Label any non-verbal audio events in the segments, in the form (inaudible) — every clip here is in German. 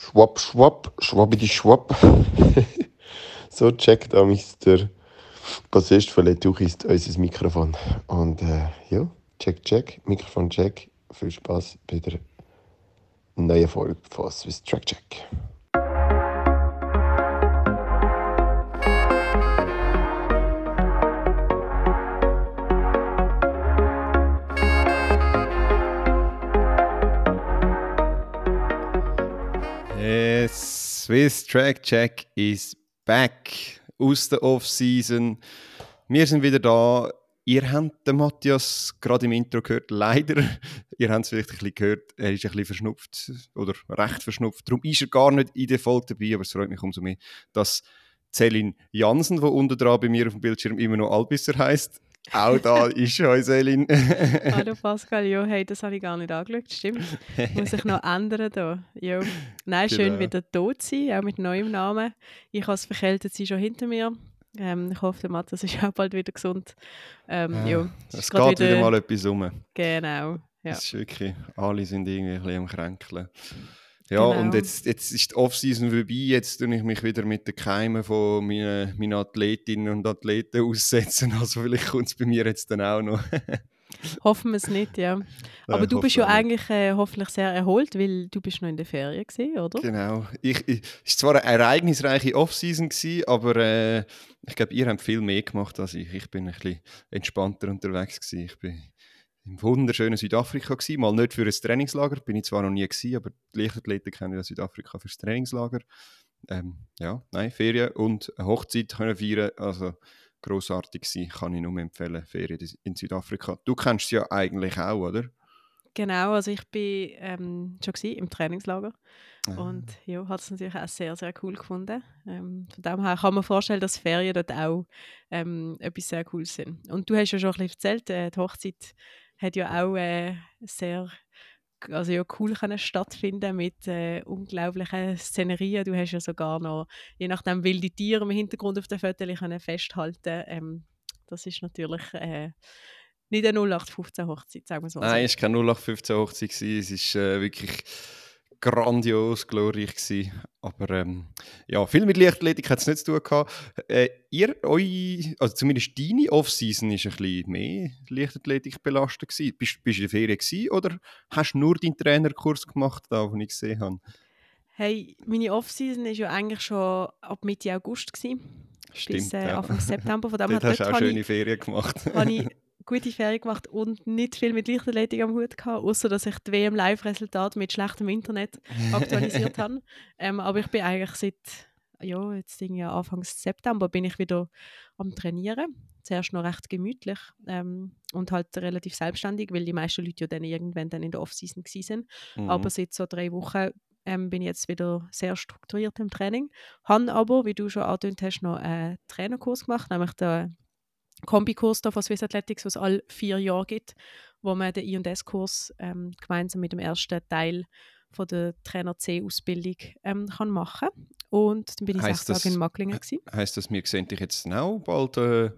Schwapp, schwapp, schwabbidi schwapp. (laughs) so checkt auch der Bassist von Letuchist unser Mikrofon. Und äh, ja, check, check, Mikrofon check. Viel Spaß bei der neuen Folge von Swiss Track Check. Swiss Track Check is back aus der Off-Season. Wir sind wieder da. Ihr habt den Matthias gerade im Intro gehört. Leider, (laughs) ihr habt es vielleicht ein bisschen gehört, er ist ein bisschen verschnupft oder recht verschnupft. Darum ist er gar nicht in der Folge dabei, aber es freut mich umso mehr, dass Celine Jansen, die unten dran bei mir auf dem Bildschirm immer noch Albisser heißt, auch da ist schon Selin. Hallo (laughs) Pascal, ja, hey, das habe ich gar nicht angeschaut, stimmt. Muss ich noch ändern da. Jo. Nein, genau. schön wieder tot sein, auch mit neuem Namen. Ich habe es verkältet sie schon hinter mir. Ähm, ich hoffe, der Matthias ist auch bald wieder gesund. Ähm, ja, jo, es geht wieder, wieder, mal etwas um. Genau. Ja. Das ist wirklich, alle sind irgendwie ein bisschen am Kränkeln. Ja, genau. und jetzt, jetzt ist die Offseason vorbei. Jetzt tue ich mich wieder mit den Keimen von meinen, meinen Athletinnen und Athleten aussetzen. (laughs) Also vielleicht kommt es bei mir jetzt dann auch noch. (laughs) Hoffen wir es nicht, ja. Aber du bist ja eigentlich äh, hoffentlich sehr erholt, weil du bist noch in der Ferien gewesen, oder? Genau. Ich, ich, es war zwar eine ereignisreiche Offseason gewesen, aber äh, ich glaube, ihr habt viel mehr gemacht als ich. Ich bin ein bisschen entspannter unterwegs gewesen. Ich bin im wunderschönen Südafrika gewesen. Mal nicht für ein Trainingslager, bin ich zwar noch nie gewesen, aber die Leichtathleten kennen ja Südafrika fürs Trainingslager. Ähm, ja, nein, Ferien und eine Hochzeit können feiern, also großartig sein, kann ich nur empfehlen, Ferien in Südafrika. Du kennst es ja eigentlich auch, oder? Genau, also ich bin ähm, schon im Trainingslager ah. und ja, hat es natürlich auch sehr, sehr cool gefunden. Ähm, von dem her kann man vorstellen, dass Ferien dort auch ähm, etwas sehr Cooles sind. Und du hast ja schon ein bisschen erzählt, äh, die Hochzeit hat ja auch äh, sehr also ja, cool können stattfinden mit äh, unglaublichen Szenerien. Du hast ja sogar noch, je nachdem, wilde Tiere im Hintergrund auf den Fotos können festhalten. Ähm, das ist natürlich äh, nicht eine 0815 Hochzeit, sagen wir so. Nein, es war keine 0815 Hochzeit. Es ist äh, wirklich grandios, glorreich gewesen. Aber ähm, ja, viel mit Leichtathletik hat es nicht zu tun gehabt. Äh, ihr, eu, also zumindest deine Off-Season ist ein bisschen mehr Leichtathletik belastet gewesen. Bist, bist du in der Ferien gewesen, oder hast du nur deinen Trainerkurs gemacht, da, den ich gesehen habe? Hey, meine Off-Season war ja eigentlich schon ab Mitte August gewesen. Stimmt, bis äh, ja. Anfang September. Von dem (laughs) Dort hast du auch schöne Ferien gemacht. habe ich gute Ferien gemacht und nicht viel mit Leichtathletik am Hut gehabt, außer dass ich die WM-Live-Resultate mit schlechtem Internet (laughs) aktualisiert habe. Ähm, aber ich bin eigentlich seit ja, jetzt ja Anfang September bin ich wieder am Trainieren. Zuerst noch recht gemütlich ähm, und halt relativ selbstständig, weil die meisten Leute ja dann irgendwann dann in der Off-Season waren. Mhm. Aber seit so drei Wochen ähm, bin ich jetzt wieder sehr strukturiert im Training. Habe aber, wie du schon angedeutet hast, noch einen Trainerkurs gemacht, nämlich den Kombikurs von Swiss Athletics, was alle vier Jahre gibt, wo man den I&S-Kurs ähm, gemeinsam mit dem ersten Teil von der Trainer C-Ausbildung ähm, kann machen Und dann bin ich heisst sechs Tage in Macklingen. Gewesen. Heisst das, wir sehen dich jetzt auch bald äh,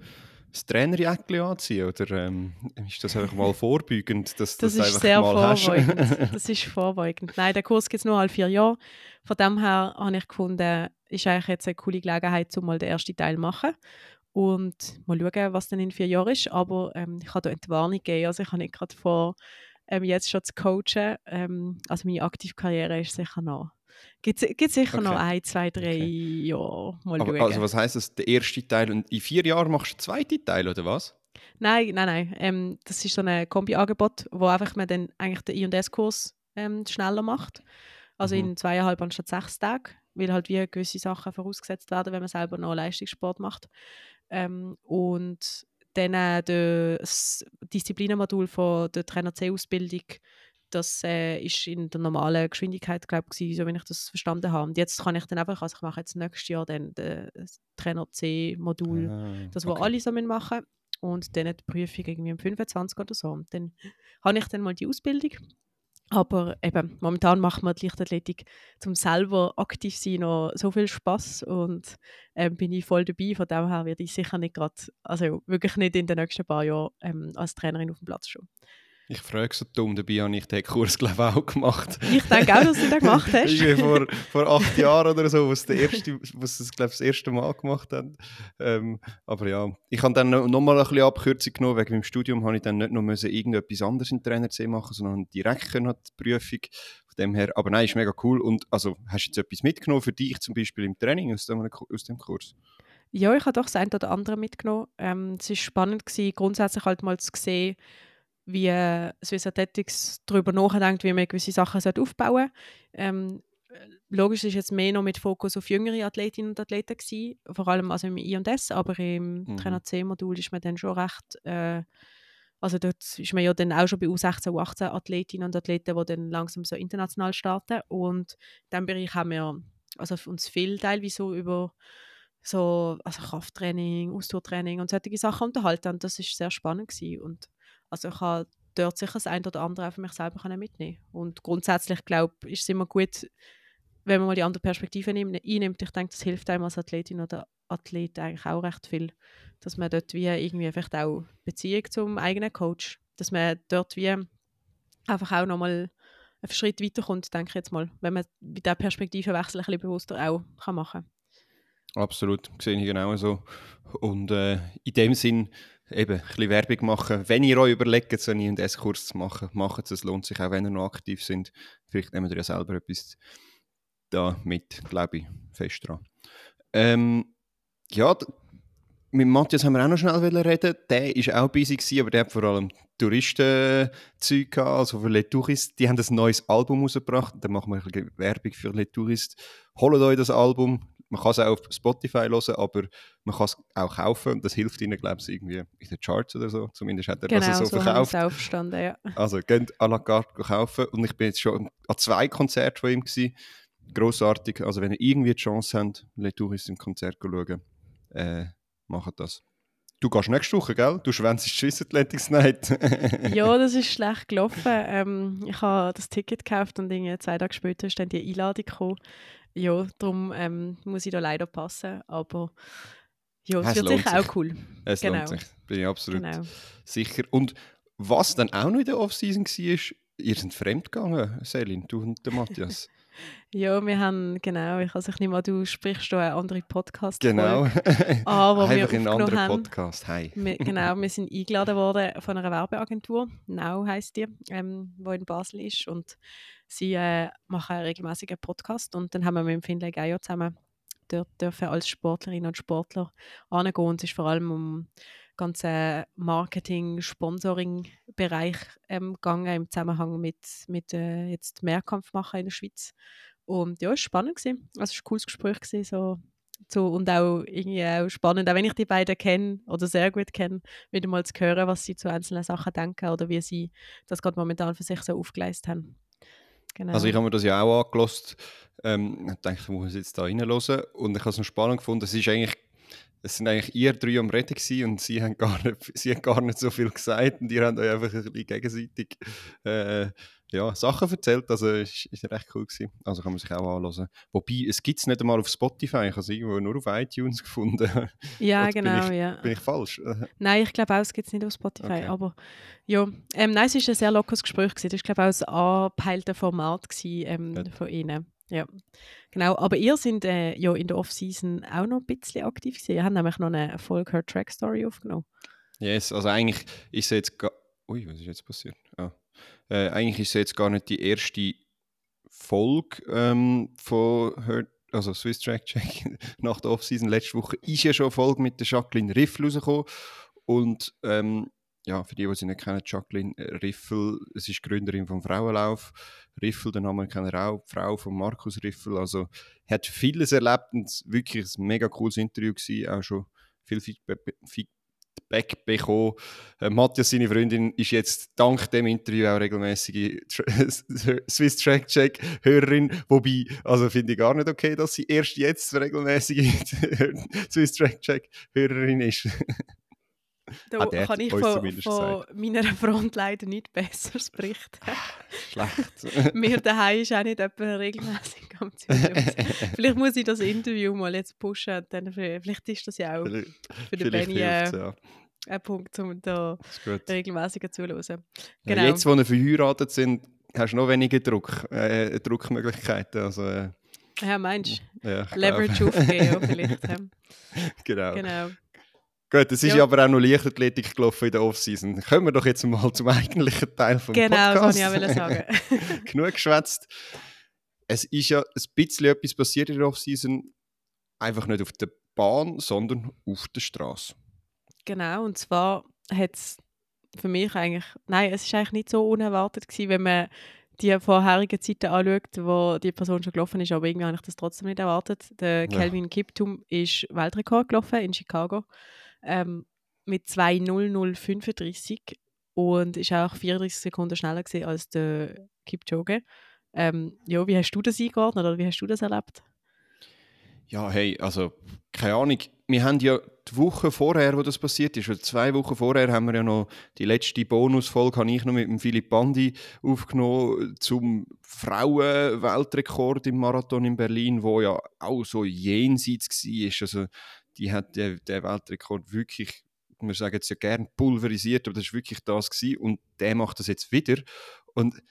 das Trainerjäckchen anziehen? Oder ähm, ist das einfach mal (laughs) vorbeugend, dass das, das ist sehr vorbeugend. (laughs) das ist vorbeugend. Nein, der Kurs gibt es nur alle vier Jahre. Von dem her habe ich gefunden, ist eigentlich jetzt eine coole Gelegenheit, um mal den ersten Teil zu machen und mal schauen, was dann in vier Jahren ist. Aber ähm, ich habe da Entwarnung gegeben. Also ich habe nicht gerade vor, ähm, jetzt schon zu coachen. Ähm, also meine aktive Karriere ist sicher noch. Gibt es sicher okay. noch ein, zwei, drei okay. Jahre. Mal Aber, schauen. Also was heisst das, der erste Teil und in vier Jahren machst du den zweiten Teil, oder was? Nein, nein, nein. Ähm, das ist so ein Kombi-Angebot, wo einfach man dann eigentlich den I&S-Kurs ähm, schneller macht. Also mhm. in zweieinhalb anstatt sechs Tagen, weil halt wie gewisse Sachen vorausgesetzt werden, wenn man selber noch Leistungssport macht. Ähm, und dann äh, das Disziplinenmodul von der Trainer C-Ausbildung, das äh, ist in der normalen Geschwindigkeit, glaube ich, so wie ich das verstanden habe. Und jetzt kann ich dann einfach, also ich mache jetzt nächstes Jahr dann das Trainer C-Modul, ah, das, wo okay. alle so machen und dann die Prüfung irgendwie am 25 oder so. Und dann habe ich dann mal die Ausbildung aber eben, momentan macht mir die Leichtathletik zum selber aktiv sein noch so viel Spaß und ähm, bin ich voll dabei. Von dem her werde ich sicher nicht gerade, also wirklich nicht in den nächsten paar Jahren ähm, als Trainerin auf dem Platz stehen. Ich frage so dumm, dabei habe ich den Kurs, glaube ich, auch gemacht. Ich denke auch, dass du den gemacht (laughs) hast. Vor, vor acht Jahren oder so, was der erste, was das, glaube ich, das erste Mal gemacht haben. Ähm, aber ja, ich habe dann noch, noch mal ein bisschen Abkürzung genommen. Wegen meinem Studium habe ich dann nicht noch müssen irgendetwas anderes in Trainer C machen, sondern direkt können die Prüfung. Von dem her, aber nein, ist mega cool. Und also, hast du jetzt etwas mitgenommen für dich zum Beispiel im Training aus dem, aus dem Kurs? Ja, ich habe doch das eine oder andere mitgenommen. Ähm, es war spannend, gewesen, grundsätzlich halt mal zu sehen, wie äh, Swiss Athletics darüber nachdenkt, wie man gewisse Sachen aufbauen sollte. Ähm, logisch ist jetzt mehr noch mit Fokus auf jüngere Athletinnen und Athleten gewesen, vor allem also im I&S, aber im mhm. Trainer C-Modul ist man dann schon recht, äh, also dort ist man ja dann auch schon bei U16, U18 Athletinnen und Athleten, die dann langsam so international starten und in diesem Bereich haben wir also uns viel teilweise so über so also Krafttraining, Ausdauertraining und solche Sachen unterhalten und das ist sehr spannend gewesen. und also ich habe dort sicher das eine oder andere auch für mich selber mitnehmen Und grundsätzlich, glaube ich, ist es immer gut, wenn man mal die andere Perspektive einnimmt. Ich denke, das hilft einem als Athletin oder Athlet eigentlich auch recht viel, dass man dort wie irgendwie vielleicht auch Beziehung zum eigenen Coach, dass man dort wie einfach auch nochmal einen Schritt weiterkommt, denke ich jetzt mal, wenn man mit dieser Perspektivenwechsel ein bisschen bewusster auch machen kann. Absolut, sehe ich genau so. Und äh, in dem Sinn eben ein bisschen Werbung machen. Wenn ihr euch überlegt, so einen IS-Kurs zu machen, macht es. Es lohnt sich auch, wenn ihr noch aktiv sind. Vielleicht nehmt ihr ja selber etwas da mit, glaube ich, fest dran. Ähm, ja, mit Matthias haben wir auch noch schnell reden. Der war auch busy, gewesen, aber der hat vor allem Touristenzeug gehabt. Also für Les Touristes, die haben ein neues Album rausgebracht. Da machen wir ein bisschen Werbung für Les Touristes. Holt euch das Album, man kann es auch auf Spotify hören, aber man kann es auch kaufen. Das hilft ihnen, glaube ich, irgendwie in den Charts oder so. Zumindest hat er genau, das so, so verkauft. Aufstanden, ja. Also, geht à la carte kaufen. Und ich bin jetzt schon an zwei Konzerten von ihm gewesen. Grossartig. Also, wenn ihr irgendwie die Chance habt, Les Touristes im Konzert schauen, äh, macht das. Du gehst nächste Woche, gell? Du schwänzt die Swiss Athletics Night. (laughs) ja, das ist schlecht gelaufen. Ähm, ich habe das Ticket gekauft und zwei Tage später ist dann die Einladung gekommen. Ja, darum ähm, muss ich da leider passen. Aber ja, es, es wird sicher sich. auch cool. Es genau. lohnt sich, bin ich absolut genau. sicher. Und was dann auch noch in der Offseason war, ihr seid fremdgegangen, Selin, du und der Matthias. (laughs) Ja, wir haben, genau, ich, ich nehme an, du sprichst (laughs) (laughs) schon einen anderen Podcast. Genau. Aber Einfach wir in einen anderen Podcast, hi. Wir, genau, wir sind eingeladen worden von einer Werbeagentur, Now heisst die, ähm, die in Basel ist und sie äh, machen einen Podcast und dann haben wir mit dem Finlay Geier zusammen dort dürfen als Sportlerinnen und Sportler angehen und es ist vor allem um ganzen Marketing-Sponsoring-Bereich ähm, gegangen im Zusammenhang mit, mit äh, jetzt Mehrkampf machen in der Schweiz. Und ja, es war spannend. Gewesen. Also es war ein cooles Gespräch. Gewesen, so, so, und auch irgendwie auch spannend, auch wenn ich die beiden kenne oder sehr gut kenne, wieder mal zu hören, was sie zu einzelnen Sachen denken oder wie sie das gerade momentan für sich so aufgeleistet haben. Genau. Also ich habe mir das ja auch angelost. Ähm, ich dachte, ich muss jetzt da reinhören. Und ich habe es noch spannend gefunden. Es ist eigentlich es sind eigentlich ihr drei am Reden gewesen und sie haben gar nicht, (laughs) sie haben gar nicht so viel gesagt und ihr habt euch einfach ein bisschen gegenseitig äh, ja, Sachen erzählt. Also es ist, recht cool gewesen. Also kann man sich auch anhören. Wobei, es gibt es nicht einmal auf Spotify, ich habe es irgendwo nur auf iTunes (laughs) gefunden. Ja, genau, bin ich, ja. Bin ich falsch? (laughs) Nein, ich glaube auch, es gibt es nicht auf Spotify, okay. aber ja. Ähm, nein, es war ein sehr lockeres Gespräch gewesen. Das war, glaube ich, auch ein angepeiltes Format gewesen, ähm, von ihnen. Ja, genau. Aber ihr seid äh, ja in der Off-Season auch noch ein bisschen aktiv gewesen. Ihr habt nämlich noch eine Folge Her Track Story aufgenommen. Yes, also eigentlich ist es jetzt. Ui, was ist jetzt passiert? Ah. Äh, eigentlich ist es jetzt gar nicht die erste Folge ähm, von Her also Swiss Track Check (laughs) nach der Off-Season. Letzte Woche ist ja schon eine Folge mit der Jacqueline Riff rausgekommen. Und ähm, ja, für die, die sie nicht kennen, Jacqueline Riffel, es ist Gründerin vom Frauenlauf. Riffel, den Namen kennen wir auch, die Frau von Markus Riffel. Also hat vieles erlebt und wirklich ein mega cooles Interview gewesen, auch schon viel Feedback bekommen. Äh, Matthias, seine Freundin, ist jetzt dank dem Interview auch regelmäßige (laughs) Swiss Track Check Hörerin. Wobei, also finde ich gar nicht okay, dass sie erst jetzt regelmäßige (laughs) Swiss Track Check Hörerin ist. (laughs) Da ah, kann ich von, von meiner Front leider nicht Besseres berichten. Schlecht. Mir daheim ist auch nicht jemand regelmäßig (laughs) Vielleicht muss ich das Interview mal jetzt pushen. Dann vielleicht ist das ja auch für den Benny äh, ja. ein Punkt, um da regelmäßiger zuzuhören. Ja, Genau. jetzt, wo wir verheiratet sind, hast du noch weniger Druck, äh, Druckmöglichkeiten. Also, äh, Ja, meinst ja, du? glaub. Leverage aufgeben, ja, vielleicht. ja. (laughs) genau. Genau. Gut, es ist Ja. ja aber auch noch Leichtathletik gelaufen in der Offseason. Kommen wir doch jetzt mal zum eigentlichen Teil vom Genau, das Podcast. wollte ich auch sagen. (laughs) Genug geschwätzt. Es ist ja ein bisschen etwas passiert in der Offseason. Einfach nicht auf der Bahn, sondern auf der Straße. Genau, und zwar hat es für mich eigentlich, nein, es ist eigentlich nicht so unerwartet gewesen, wenn man die vorherigen Zeiten anschaut, wo die Person schon gelaufen ist, aber irgendwie habe ich das trotzdem nicht erwartet. Der Ja. Kelvin Kiptum ist Weltrekord gelaufen in Chicago ähm, mit 2.0035 und ist auch 34 Sekunden schneller gewesen als der Kipchoge. Ähm, ja, wie hast du das eingeordnet oder wie hast du das erlebt? Ja, hey, also, keine Ahnung. Wir haben ja die Woche vorher, wo das passiert ist, oder zwei Wochen vorher, haben wir ja noch die letzte Bonusfolge, habe ich noch mit dem Philipp Bandi aufgenommen, zum Frauen-Weltrekord im Marathon in Berlin, wo ja auch so jenseits war. Also, die hat den, den Weltrekord wirklich, wir sagen jetzt ja gern pulverisiert, aber das war wirklich das gewesen. und der macht das jetzt wieder. Und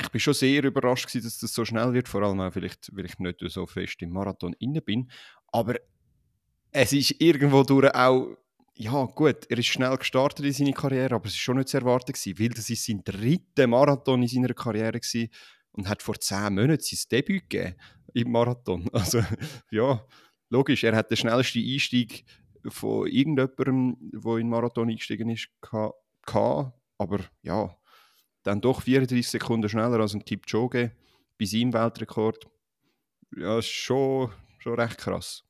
ich bin schon sehr überrascht gewesen, dass das so schnell wird, vor allem auch vielleicht, weil ich nicht so fest im Marathon inne bin. Aber es ist irgendwo durch auch, ja gut, er ist schnell gestartet in seine Karriere, aber es ist schon nicht zu erwarten gewesen, weil das ist sein dritter Marathon in seiner Karriere gewesen und hat vor zehn Monaten sein Debüt gegeben im Marathon. (laughs) Also ja, logisch, er hat den schnellsten Einstieg von irgendjemandem, der in den Marathon eingestiegen ist, geha- gehabt. aber ja, dann doch 34 Sekunden schneller als ein Kipchoge bei seinem Weltrekord. Ja, ist schon, schon recht krass.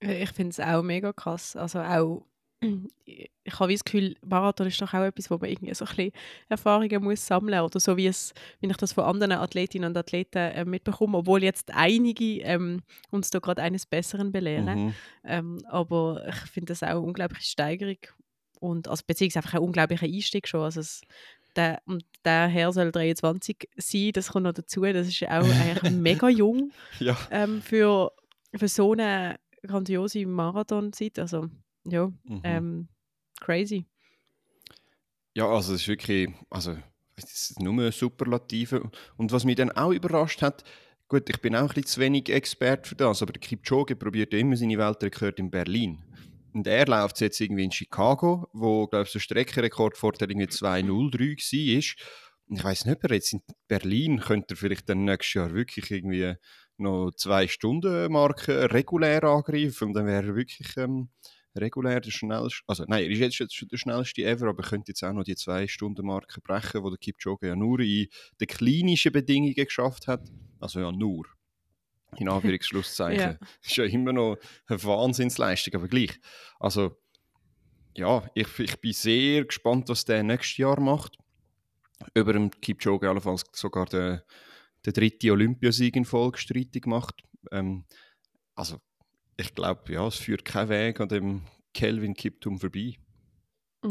Äh, Ich finde es auch mega krass. Also auch, (clears throat) ich habe das Gefühl, Marathon ist doch auch etwas, wo man irgendwie so ein bisschen Erfahrungen muss sammeln oder so wie, es, wie ich das von anderen Athletinnen und Athleten äh, mitbekomme, obwohl jetzt einige ähm, uns da gerade eines Besseren belehren. Mhm. Ähm, aber ich finde das auch eine unglaubliche Steigerung und also beziehungsweise einfach ein unglaublicher Einstieg schon. Also es, der, und der Herr soll 23 sein, das kommt noch dazu. Das ist ja auch eigentlich (laughs) mega jung Ja, ähm, für, für so eine grandiose Marathonzeit. Also, ja, mhm. ähm, crazy. ja, also es ist wirklich, also es ist nur Superlative. Und was mich dann auch überrascht hat, gut, ich bin auch ein bisschen zu wenig Experte für das, aber der Kipchoge probiert immer seine Weltrekorde in Berlin. Und er läuft jetzt irgendwie in Chicago, wo, glaube ich, der Streckenrekord vorher irgendwie 2.03 war. Ich weiß nicht, ob er jetzt in Berlin könnte er vielleicht dann nächstes Jahr wirklich irgendwie noch zwei Stunden Marke regulär angreifen und dann wäre er wirklich ähm, regulär der schnellste, also nein, er ist jetzt schon der schnellste ever, aber könnte jetzt auch noch die zwei Stunden Marke brechen, wo der Kipchoge ja nur in den klinischen Bedingungen geschafft hat. Also ja, nur. In Anführungsschlusszeichen. Ja. Ist ja immer noch eine Wahnsinnsleistung, aber gleich. Also, ja, ich, ich bin sehr gespannt, was der nächstes Jahr macht. Über dem Kipchoge allenfalls sogar den, den dritten Olympiasieg in Folge streitig macht. Ähm, also, ich glaube, ja, es führt kein Weg an dem Kelvin Kiptum vorbei.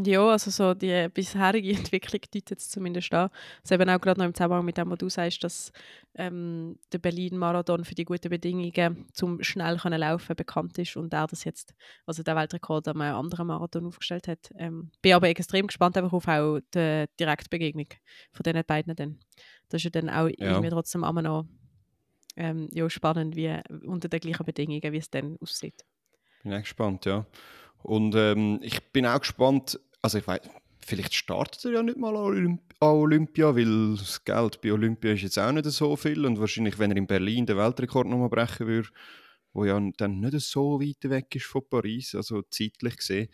Ja, also so die bisherige (laughs) Entwicklung deutet es zumindest an. Also eben auch gerade noch im Zusammenhang mit dem, was du sagst, dass ähm, der Berlin-Marathon für die guten Bedingungen zum schnell können laufen bekannt ist und er das jetzt, also der Weltrekord an einem anderen Marathon aufgestellt hat. Ähm, bin aber extrem gespannt einfach auf auch die Direktbegegnung von diesen beiden dann. Das ist ja dann auch irgendwie trotzdem immer noch ähm, ja, spannend, wie unter den gleichen Bedingungen, wie es dann aussieht. Bin auch gespannt, ja. Und ähm, ich bin auch gespannt, also ich weiß, vielleicht startet er ja nicht mal an Olymp an Olympia, weil das Geld bei Olympia ist jetzt auch nicht so viel und wahrscheinlich, wenn er in Berlin den Weltrekord nochmal brechen würde, wo ja dann nicht so weit weg ist von Paris, also zeitlich gesehen,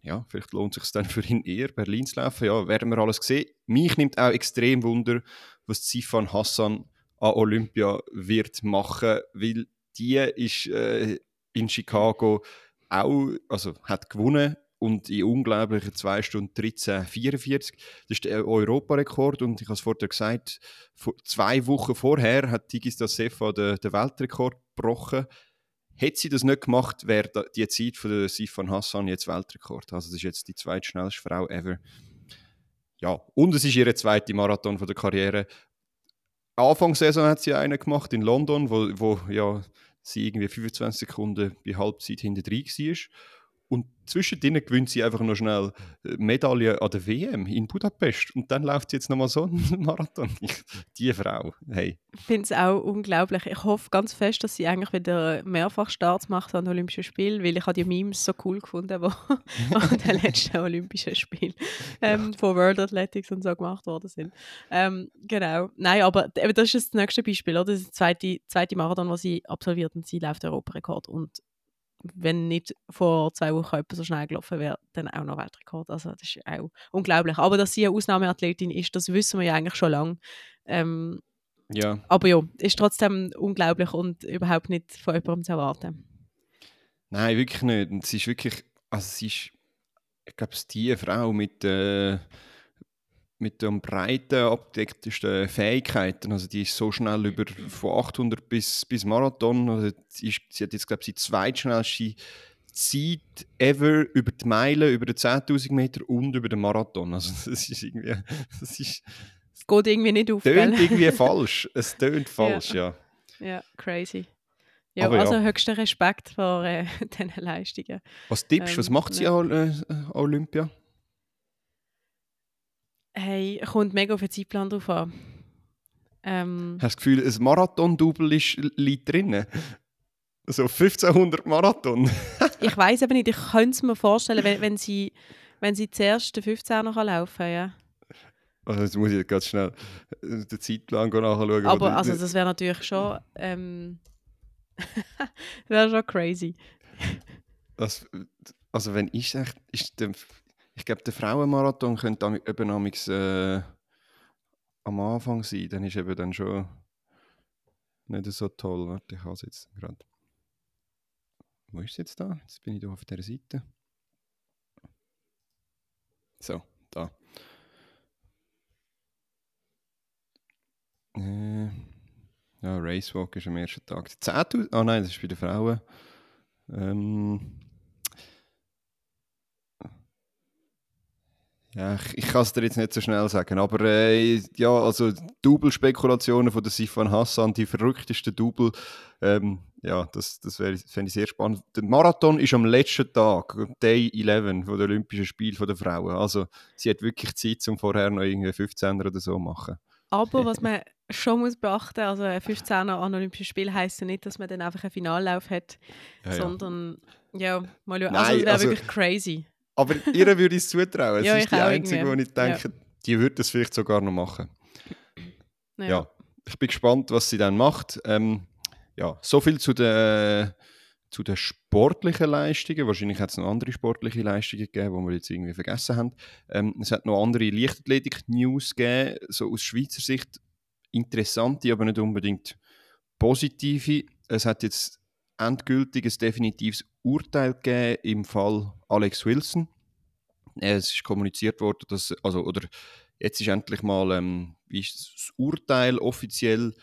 ja, vielleicht lohnt es sich dann für ihn eher, Berlin zu laufen. Ja, werden wir alles sehen. Mich nimmt auch extrem Wunder, was Sifan Hassan an Olympia wird machen, weil die ist äh, in Chicago auch, also hat gewonnen und in unglaublichen 2 Stunden 13, 44. Das ist der Europarekord und ich habe es vorher gesagt, zwei Wochen vorher hat Tigis Sefa den, den Weltrekord gebrochen. Hätte sie das nicht gemacht, wäre da- die Zeit von der Sifan Hassan jetzt Weltrekord. Also das ist jetzt die zweitschnellste Frau ever. Ja, und es ist ihre zweite Marathon von der Karriere. Anfangssaison hat sie einen gemacht in London, wo, wo ja, sie irgendwie 25 Sekunden bei Halbzeit hinter drin war. Und zwischendrin gewinnt sie einfach noch schnell äh, Medaille an der WM in Budapest. Und dann läuft sie jetzt nochmal so einen (laughs) Marathon. Die Frau, hey. Ich finde es auch unglaublich. Ich hoffe ganz fest, dass sie eigentlich wieder mehrfach Starts macht an Olympischen Spielen, weil ich habe die Memes so cool gefunden, wo (laughs) an den letzten Olympischen Spielen ähm, von World Athletics und so gemacht worden sind. Ähm, genau. Nein, aber das ist das nächste Beispiel, oder? Das ist der zweite, zweite Marathon, was sie absolviert und sie läuft Europarekord. Und wenn nicht vor zwei Wochen jemand so schnell gelaufen wäre, dann auch noch Weltrekord. Also das ist auch unglaublich. Aber dass sie eine Ausnahmeathletin ist, das wissen wir ja eigentlich schon lange. Ähm, Ja, aber ja, ist trotzdem unglaublich und überhaupt nicht von jemandem zu erwarten. nein, wirklich nicht. Und sie ist wirklich, also sie ist, ich glaube, es ist die Frau mit, äh, mit den breiten, abgedecktesten Fähigkeiten. Also die ist so schnell über von 800 bis, bis Marathon. Also sie, ist, sie hat jetzt, glaube ich, die zweitschnellste Zeit ever über die Meile, über die 10.000 Meter und über den Marathon. Also (laughs) das ist irgendwie, das ist, Es geht irgendwie nicht auf, tönt gell? irgendwie (laughs) falsch. Es tönt falsch, ja. Ja, crazy. Ja, Aber ja. also höchsten Respekt vor äh, (laughs) diesen Leistungen. Was tippst du, was Ähm, macht sie ja. an äh, Olympia? Hey, kommt mega auf den Zeitplan drauf an. Ähm, Hast du das Gefühl, ein Marathon-Double ist- liegt drin? So 1500 Marathon. (laughs) ich weiß eben nicht, ich könnte es mir vorstellen, wenn, wenn, sie, wenn sie zuerst den 15er kann laufen kann. Ja. Also jetzt muss ich ganz schnell den Zeitplan nachschauen. Aber also, das wäre natürlich schon. Ähm, (laughs) wäre schon crazy. das, also wenn ich sage, ist der, ich glaube, der Frauenmarathon könnte eben amix, äh, am Anfang sein. Dann ist eben dann schon nicht so toll. Warte, ich habe es jetzt gerade. Wo ist es jetzt da? Jetzt bin ich da auf der Seite. So, da. Äh, ja, Racewalk ist am ersten Tag. 10.000? Ah nein, das ist bei den Frauen. Ähm, ja, ich, ich kann es dir jetzt nicht so schnell sagen, aber äh, ja, also Double-Spekulationen von der Sifan Hassan, die verrücktesten Double, ähm, ja, das, das fände ich sehr spannend. Der Marathon ist am letzten Tag, Day 11 von den Olympischen Spielen der Frauen. Also sie hat wirklich Zeit, um vorher noch irgendwie 15 oder so zu machen. Aber was man schon muss beachten, also ein 15er an Olympischen Spielen heisst ja nicht, dass man dann einfach einen Finallauf hat, Ja, ja. sondern ja, mal schauen. Also es wäre also- wirklich crazy. Aber ihr würde ich es zutrauen. (laughs) Ja, ist die Einzige, wo irgendwie. ich denke, die würde das vielleicht sogar noch machen. Ja. Ja. ich bin gespannt, was sie dann macht. Ähm, ja, so viel zu den, zu den sportlichen Leistungen. Wahrscheinlich hat es noch andere sportliche Leistungen gegeben, die wir jetzt irgendwie vergessen haben. Ähm, es hat noch andere Leichtathletik-News gegeben, so aus Schweizer Sicht interessante, aber nicht unbedingt positive. Es hat jetzt endgültig ein definitives Urteil gegeben im Fall Alex Wilson. Es ist kommuniziert worden, dass, also, oder jetzt ist endlich mal ähm, ist das Urteil offiziell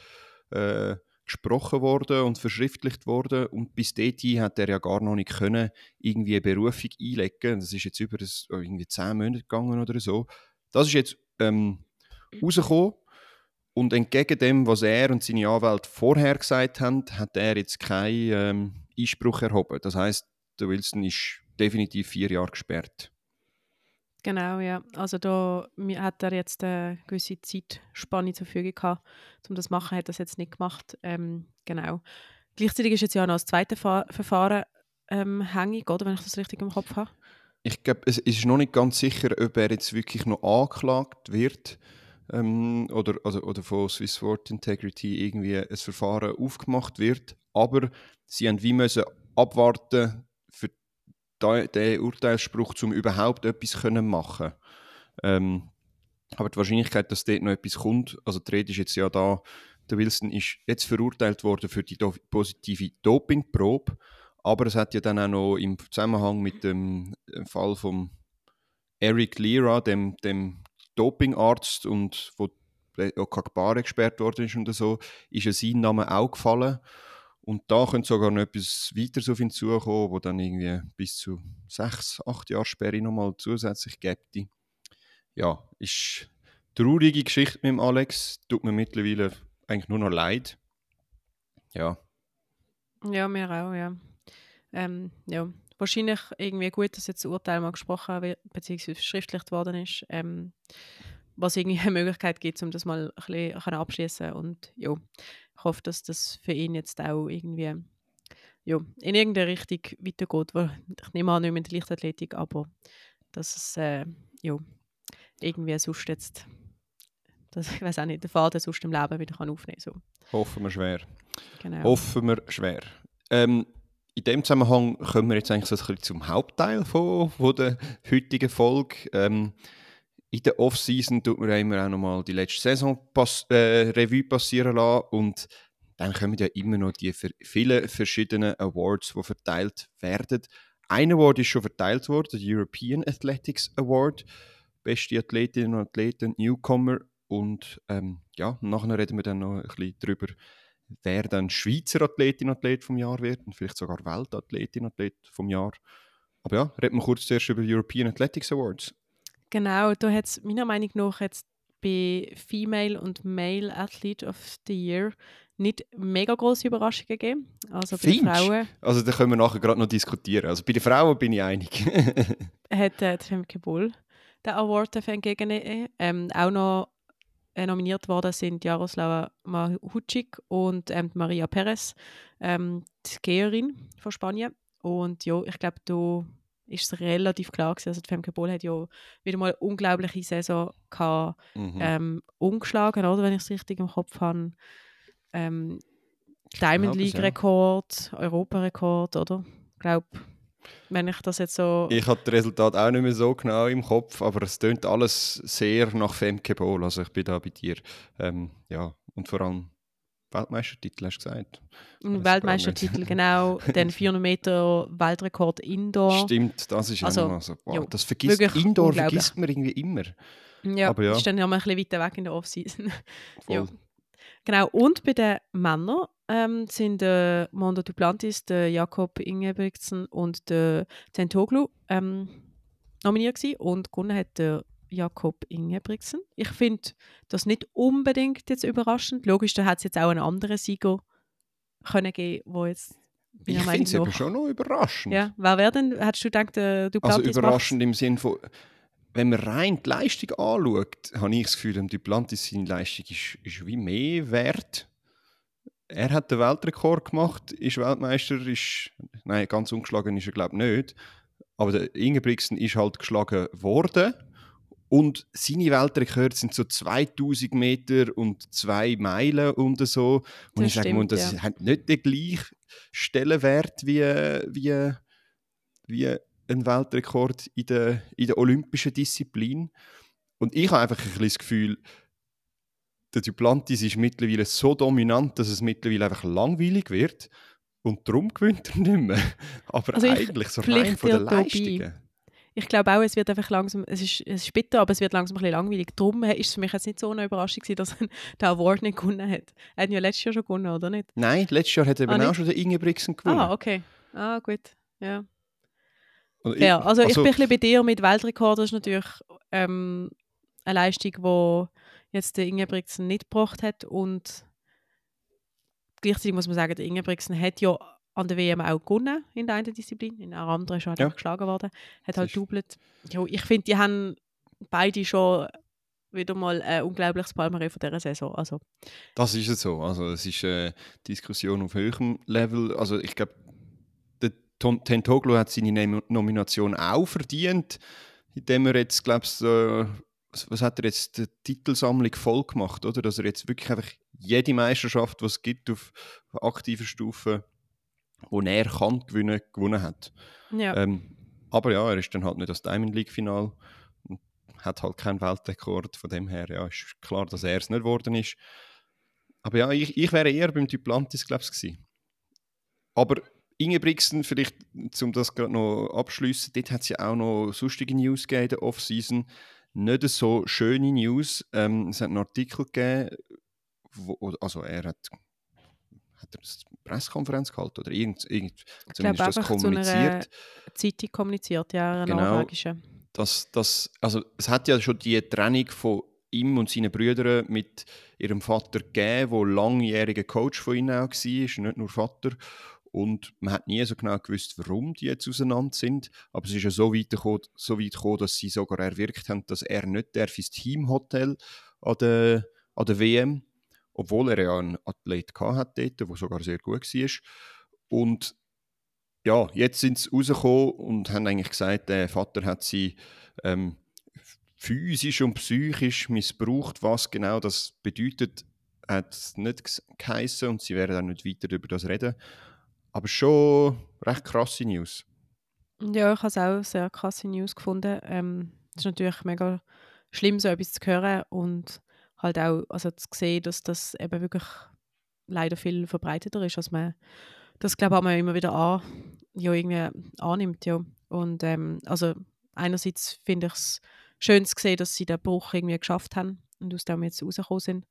äh, gesprochen worden und verschriftlicht worden und bis dahin hat er ja gar noch nicht können irgendwie eine Berufung einlegen. Das ist jetzt über das, irgendwie zehn Monate gegangen oder so. Das ist jetzt ähm, rausgekommen und entgegen dem, was er und seine Anwälte vorher gesagt haben, hat er jetzt keinen ähm, Einspruch erhoben. Das heißt, der Wilson ist definitiv vier Jahre gesperrt. Genau, ja. Also da hat er jetzt eine gewisse Zeitspanne zur Verfügung gehabt, um das zu machen, hat er das jetzt nicht gemacht. Ähm, genau. Gleichzeitig ist jetzt ja noch das zweite Fa Verfahren ähm, hängig, oder, wenn ich das richtig im Kopf habe. Ich glaube, es ist noch nicht ganz sicher, ob er jetzt wirklich noch angeklagt wird ähm, oder, also, oder von Swiss Sport Integrity irgendwie ein Verfahren aufgemacht wird. Aber sie haben wie müssen abwarten für den Urteilsspruch, um überhaupt etwas können machen ähm, Aber die Wahrscheinlichkeit, dass dort noch etwas kommt, also die Rede ist jetzt ja da, der Wilson ist jetzt verurteilt worden für die do positive Dopingprobe, aber es hat ja dann auch noch im Zusammenhang mit dem äh, Fall von Eric Lira, dem, dem Dopingarzt und wo auch Kagbare gesperrt worden ist und so, ist ja sein Name auch gefallen. Und da könnte sogar noch etwas weiteres auf ihn zukommen, wo dann irgendwie bis zu sechs, acht Jahre Sperre nochmal zusätzlich gibt. Ja, ist eine traurige Geschichte mit dem Alex. Tut mir mittlerweile eigentlich nur noch leid. Ja, Ja, mir auch, ja. Ähm, ja. wahrscheinlich irgendwie gut, dass jetzt das Urteil mal gesprochen wird, beziehungsweise verschriftlicht worden ist. Ähm, was irgendwie eine Möglichkeit gibt, um das mal ein bisschen abschließen und ja, hoffe, dass das für ihn jetzt auch irgendwie ja, in irgendeine Richtung weitergeht, ich nehme an, nicht mehr in der Leichtathletik, aber dass es äh, ja, irgendwie sonst jetzt dass, ich weiß auch nicht, den Faden sonst im Leben wieder kann aufnehmen kann. So. Hoffen wir schwer. Genau. Hoffen wir schwer. Ähm, in dem Zusammenhang kommen wir jetzt eigentlich so ein bisschen zum Hauptteil von, von der heutigen Folge. Ähm, in der Off-Season tut man immer auch nochmal die letzte Saison pass äh, Revue passieren lassen und dann kommen ja immer noch die vielen verschiedenen Awards, die verteilt werden. Ein Award ist schon verteilt worden, der European Athletics Award. Beste Athletinnen und Athleten, Newcomer. Und ähm, ja, nachher reden wir dann noch ein bisschen darüber, wer dann Schweizer Athletin Athlet vom Jahr wird und vielleicht sogar Weltathletin Athlet vom Jahr. Aber ja, reden wir kurz zuerst über European Athletics Awards. Genau, da hat es meiner Meinung nach jetzt bei Female und Male Athlete of the Year nicht mega große Überraschungen gegeben. Also bei den Frauen. Also da können wir nachher gerade noch diskutieren. Also bei den Frauen bin ich einig. (laughs) hat äh, Femke Bull den Award entgegennehmen. Ähm, auch noch äh, nominiert worden sind Jaroslava Mahucic und ähm, Maria Perez, ähm, die Geherin von Spanien. Und ja, ich glaube, da ist es relativ klar gewesen. Also die Femke Boll hat ja wieder mal eine unglaubliche Saison gehabt, mhm. ähm, umgeschlagen, oder, wenn ich es richtig im Kopf habe. Ähm, Diamond League Rekord, ja. Europarekord, oder? Ich glaube, wenn ich das jetzt so... Ich habe das Resultat auch nicht mehr so genau im Kopf, aber es tönt alles sehr nach Femke Boll, also ich bin da bei dir. Ähm, ja, und vor allem Weltmeistertitel, hast du gesagt. Weltmeistertitel, genau. (laughs) Den 400 Meter Weltrekord Indoor. Stimmt, das ist also, immer so. Wow, das vergisst, Indoor vergisst man irgendwie immer. Ja, Aber ja. ist dann ja mal ein bisschen weiter weg in der Offseason. (laughs) ja. Genau, und bei den Männern ähm, sind der Mondo Duplantis, der Jakob Ingebrigtsen und der Tentoglu ähm, nominiert gewesen. und gewonnen hat der Jakob Ingebrigtsen. Ich finde das nicht unbedingt jetzt überraschend. Logisch, da hat es jetzt auch einen anderen Sieger können geben, wo jetzt ich finde es aber schon noch überraschend. Ja, wer wäre denn, hättest du gedacht, der Duplantis Also überraschend macht's? im Sinne von, wenn man rein die Leistung anschaut, habe ich das Gefühl, dem Duplantis seine Leistung ist, ist wie mehr wert. Er hat den Weltrekord gemacht, ist Weltmeister, ist, nein, ganz ungeschlagen ist er glaube ich nicht, aber der Ingebrigtsen ist halt geschlagen worden und seine Weltrekorde sind so 2000 Meter und 2 Meilen und so. Und das ich sage mal, das ja. hat nicht den gleichen Stellenwert wie, wie, wie ein Weltrekord in der, in der olympischen Disziplin. Und ich habe einfach ein bisschen das Gefühl, der Duplantis ist mittlerweile so dominant, dass es mittlerweile einfach langweilig wird. Und darum gewinnt er nicht mehr. (laughs) Aber also eigentlich so rein von den Leistungen ich glaube auch, es wird einfach langsam, es ist, es ist bitter, aber es wird langsam ein bisschen langweilig. Darum ist es für mich jetzt nicht so eine Überraschung gewesen, dass er (laughs) den Award nicht gewonnen hat. Er hat ja letztes Jahr schon gewonnen, oder nicht? Nein, letztes Jahr hat er ah, auch schon den Ingebrigtsen gewonnen. Ah, okay. Ah, gut. Ja. Ich, ja, also, also, ich bin ein bisschen bei dir mit Weltrekord. Das ist natürlich ähm, eine Leistung, die jetzt der Ingebrigtsen nicht gebracht hat und gleichzeitig muss man sagen, der Ingebrigtsen hat ja an der WM auch gewonnen in der einen Disziplin, in der anderen ist er halt ja. geschlagen worden, hat halt doublet. Ja, ich finde, die haben beide schon wieder mal ein unglaubliches Palmarès von dieser Saison. Also. Das ist es so. Also es ist eine Diskussion auf höherem Level. Also ich glaube, der Tentoglu hat seine Nomination auch verdient, indem er jetzt, glaube ich, äh, was hat er jetzt, die Titelsammlung voll gemacht, oder? Dass er jetzt wirklich einfach jede Meisterschaft, die es gibt auf aktiver Stufe, wo er kann gewinnen, gewonnen hat. Ja. Ähm, aber ja, er ist dann halt nicht das Diamond League Final und hat halt keinen Weltrekord. Von dem her ja, ist klar, dass er es nicht geworden ist. Aber ja, ich, ich wäre eher beim Duplantis, glaube ich, gewesen. Aber Ingebrigtsen, vielleicht, um das gerade noch abschließen, dort hat es ja auch noch sonstige News gegeben in der Offseason. Nicht so schöne News. Ähm, es hat einen Artikel gegeben, wo, also er hat hat er eine Pressekonferenz gehalten oder irgend, irgend zumindest das kommuniziert. Zeitung kommuniziert, ja, eine genau, Das, das, also es hat ja schon die Trennung von ihm und seinen Brüdern mit ihrem Vater gegeben, der langjähriger Coach von ihnen auch war, nicht nur Vater. Und man hat nie so genau gewusst, warum die jetzt auseinander sind. Aber es ist ja so weit gekommen, so weit gekommen dass sie sogar erwirkt haben, dass er nicht darf ins Teamhotel an der, an der WM, obwohl er ja einen Athlet hatte dort, der sogar sehr gut war. Und ja, jetzt sind sie rausgekommen und haben eigentlich gesagt, der Vater hat sie ähm, physisch und psychisch missbraucht. Was genau das bedeutet, hat es nicht geheißen und sie werden auch nicht weiter über das reden. Aber schon recht krasse News. Ja, ich habe es auch sehr krasse News gefunden. Ähm, es ist natürlich mega schlimm, so etwas zu hören und halt auch also zu sehen, dass das eben wirklich leider viel verbreiteter ist, als man das glaube ich immer wieder an, ja, irgendwie annimmt. Ja. Und ähm, also einerseits finde ich es schön zu sehen, dass sie den Bruch irgendwie geschafft haben und aus dem jetzt rausgekommen sind.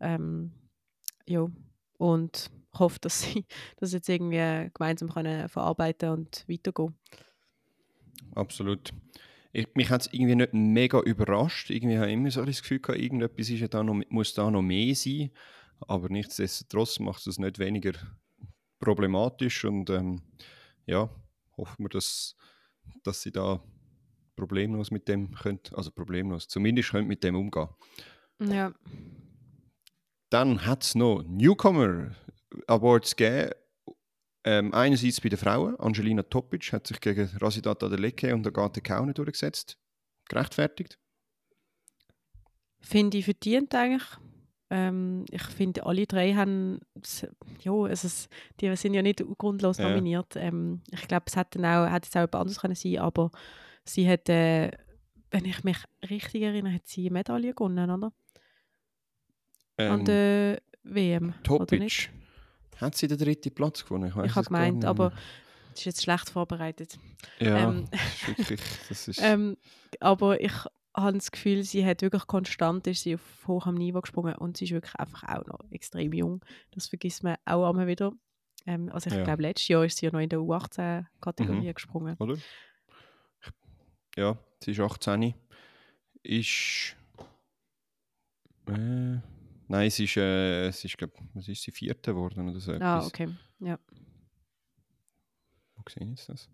Ähm, ja, und hoffe, dass sie (laughs) das jetzt irgendwie gemeinsam können verarbeiten und weitergehen. Absolut. Ich, mich hat es irgendwie nicht mega überrascht. Irgendwie habe ich immer so das Gefühl gehabt, irgendetwas ist ja da noch, muss da noch mehr sein. Aber nichtsdestotrotz macht es nicht weniger problematisch und ähm, ja, hoffen wir, dass, dass sie da problemlos mit dem könnt, also problemlos, zumindest könnt mit dem umgehen. Ja. Dann hat es noch Newcomer Awards gegeben. Ähm, einerseits bei den Frauen. Angelina Topic hat sich gegen Rasidata Adeleke und Agathe Kaune durchgesetzt. Gerechtfertigt? Finde ich verdient eigentlich. Ähm, ich finde, alle drei haben, ja, also es, die sind ja nicht grundlos ja. nominiert. Ähm, ich glaube, es hätte auch, hätte es auch jemand anderes können sein, aber sie hat, äh, wenn ich mich richtig erinnere, hat sie eine Medaille gewonnen, oder? Ähm, An der WM, Topic. Hat sie den dritten Platz gewonnen? Ich, ich habe gemeint, aber das ist jetzt schlecht vorbereitet. Ja, ähm, wirklich, das (laughs) ist... ähm, aber ich habe das Gefühl, sie hat wirklich konstant ist sie auf hohem Niveau gesprungen und sie ist wirklich einfach auch noch extrem jung. Das vergisst man auch immer wieder. Ähm, also ich ja. glaube, letztes Jahr ist sie ja noch in der U18-Kategorie mhm. gesprungen. Oder? Ja, sie ist 18. Ist... Äh, nein, sie ist, äh, sie ist, glaub, was ist sie, Vierte geworden oder so Ah, etwas. okay, ja. Wo sehe ich das?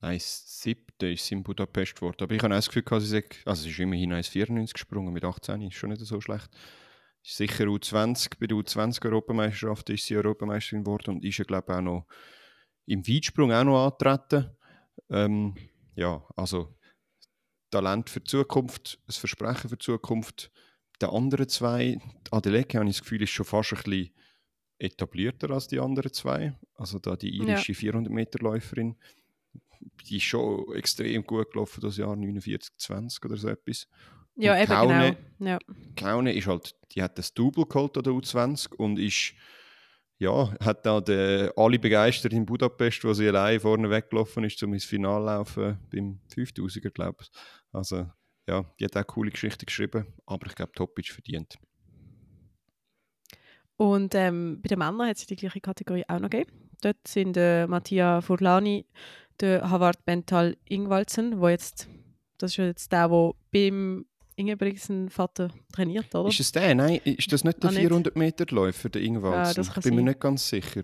Nein, siebte ist in Budapest geworden. Aber ich habe auch das Gefühl, dass sie, also sie ist immerhin 1,94 gesprungen mit 18, ist schon nicht so schlecht. Ist sicher U20, bei der U20-Europameisterschaft ist sie Europameisterin geworden und ist ja, glaube ich, auch noch im Weitsprung auch noch antreten. Ähm, ja, also Talent für die Zukunft, ein Versprechen für die Zukunft. Die anderen zwei, Adeleke, habe ich das Gefühl, ist schon fast ein bisschen etablierter als die anderen zwei. Also da die irische ja. 400-Meter-Läuferin die ist schon extrem gut gelaufen, das Jahr 49-20 oder so etwas. Ja, und eben Kaune, genau. Ja. Kaune ist halt, die hat das Double geholt an der U20 und ist, ja, hat da alle begeistert in Budapest, wo sie allein vorne weggelaufen ist, um ins Finale laufen beim 5000er, glaube ich. Also, ja, die hat auch coole Geschichten geschrieben, aber ich glaube, Topic verdient. Und ähm, bei den Männern hat es die gleiche Kategorie auch noch gegeben. Dort sind äh, Mattia Furlani der Havard Bental Ingwaldsen, wo jetzt, das ist jetzt der, der beim Ingebrigtsen Vater trainiert, oder? Ist es der? Nein, ist das nicht der 400-Meter-Läufer, der Ingwaldsen? Ja, ich bin sein. mir nicht ganz sicher.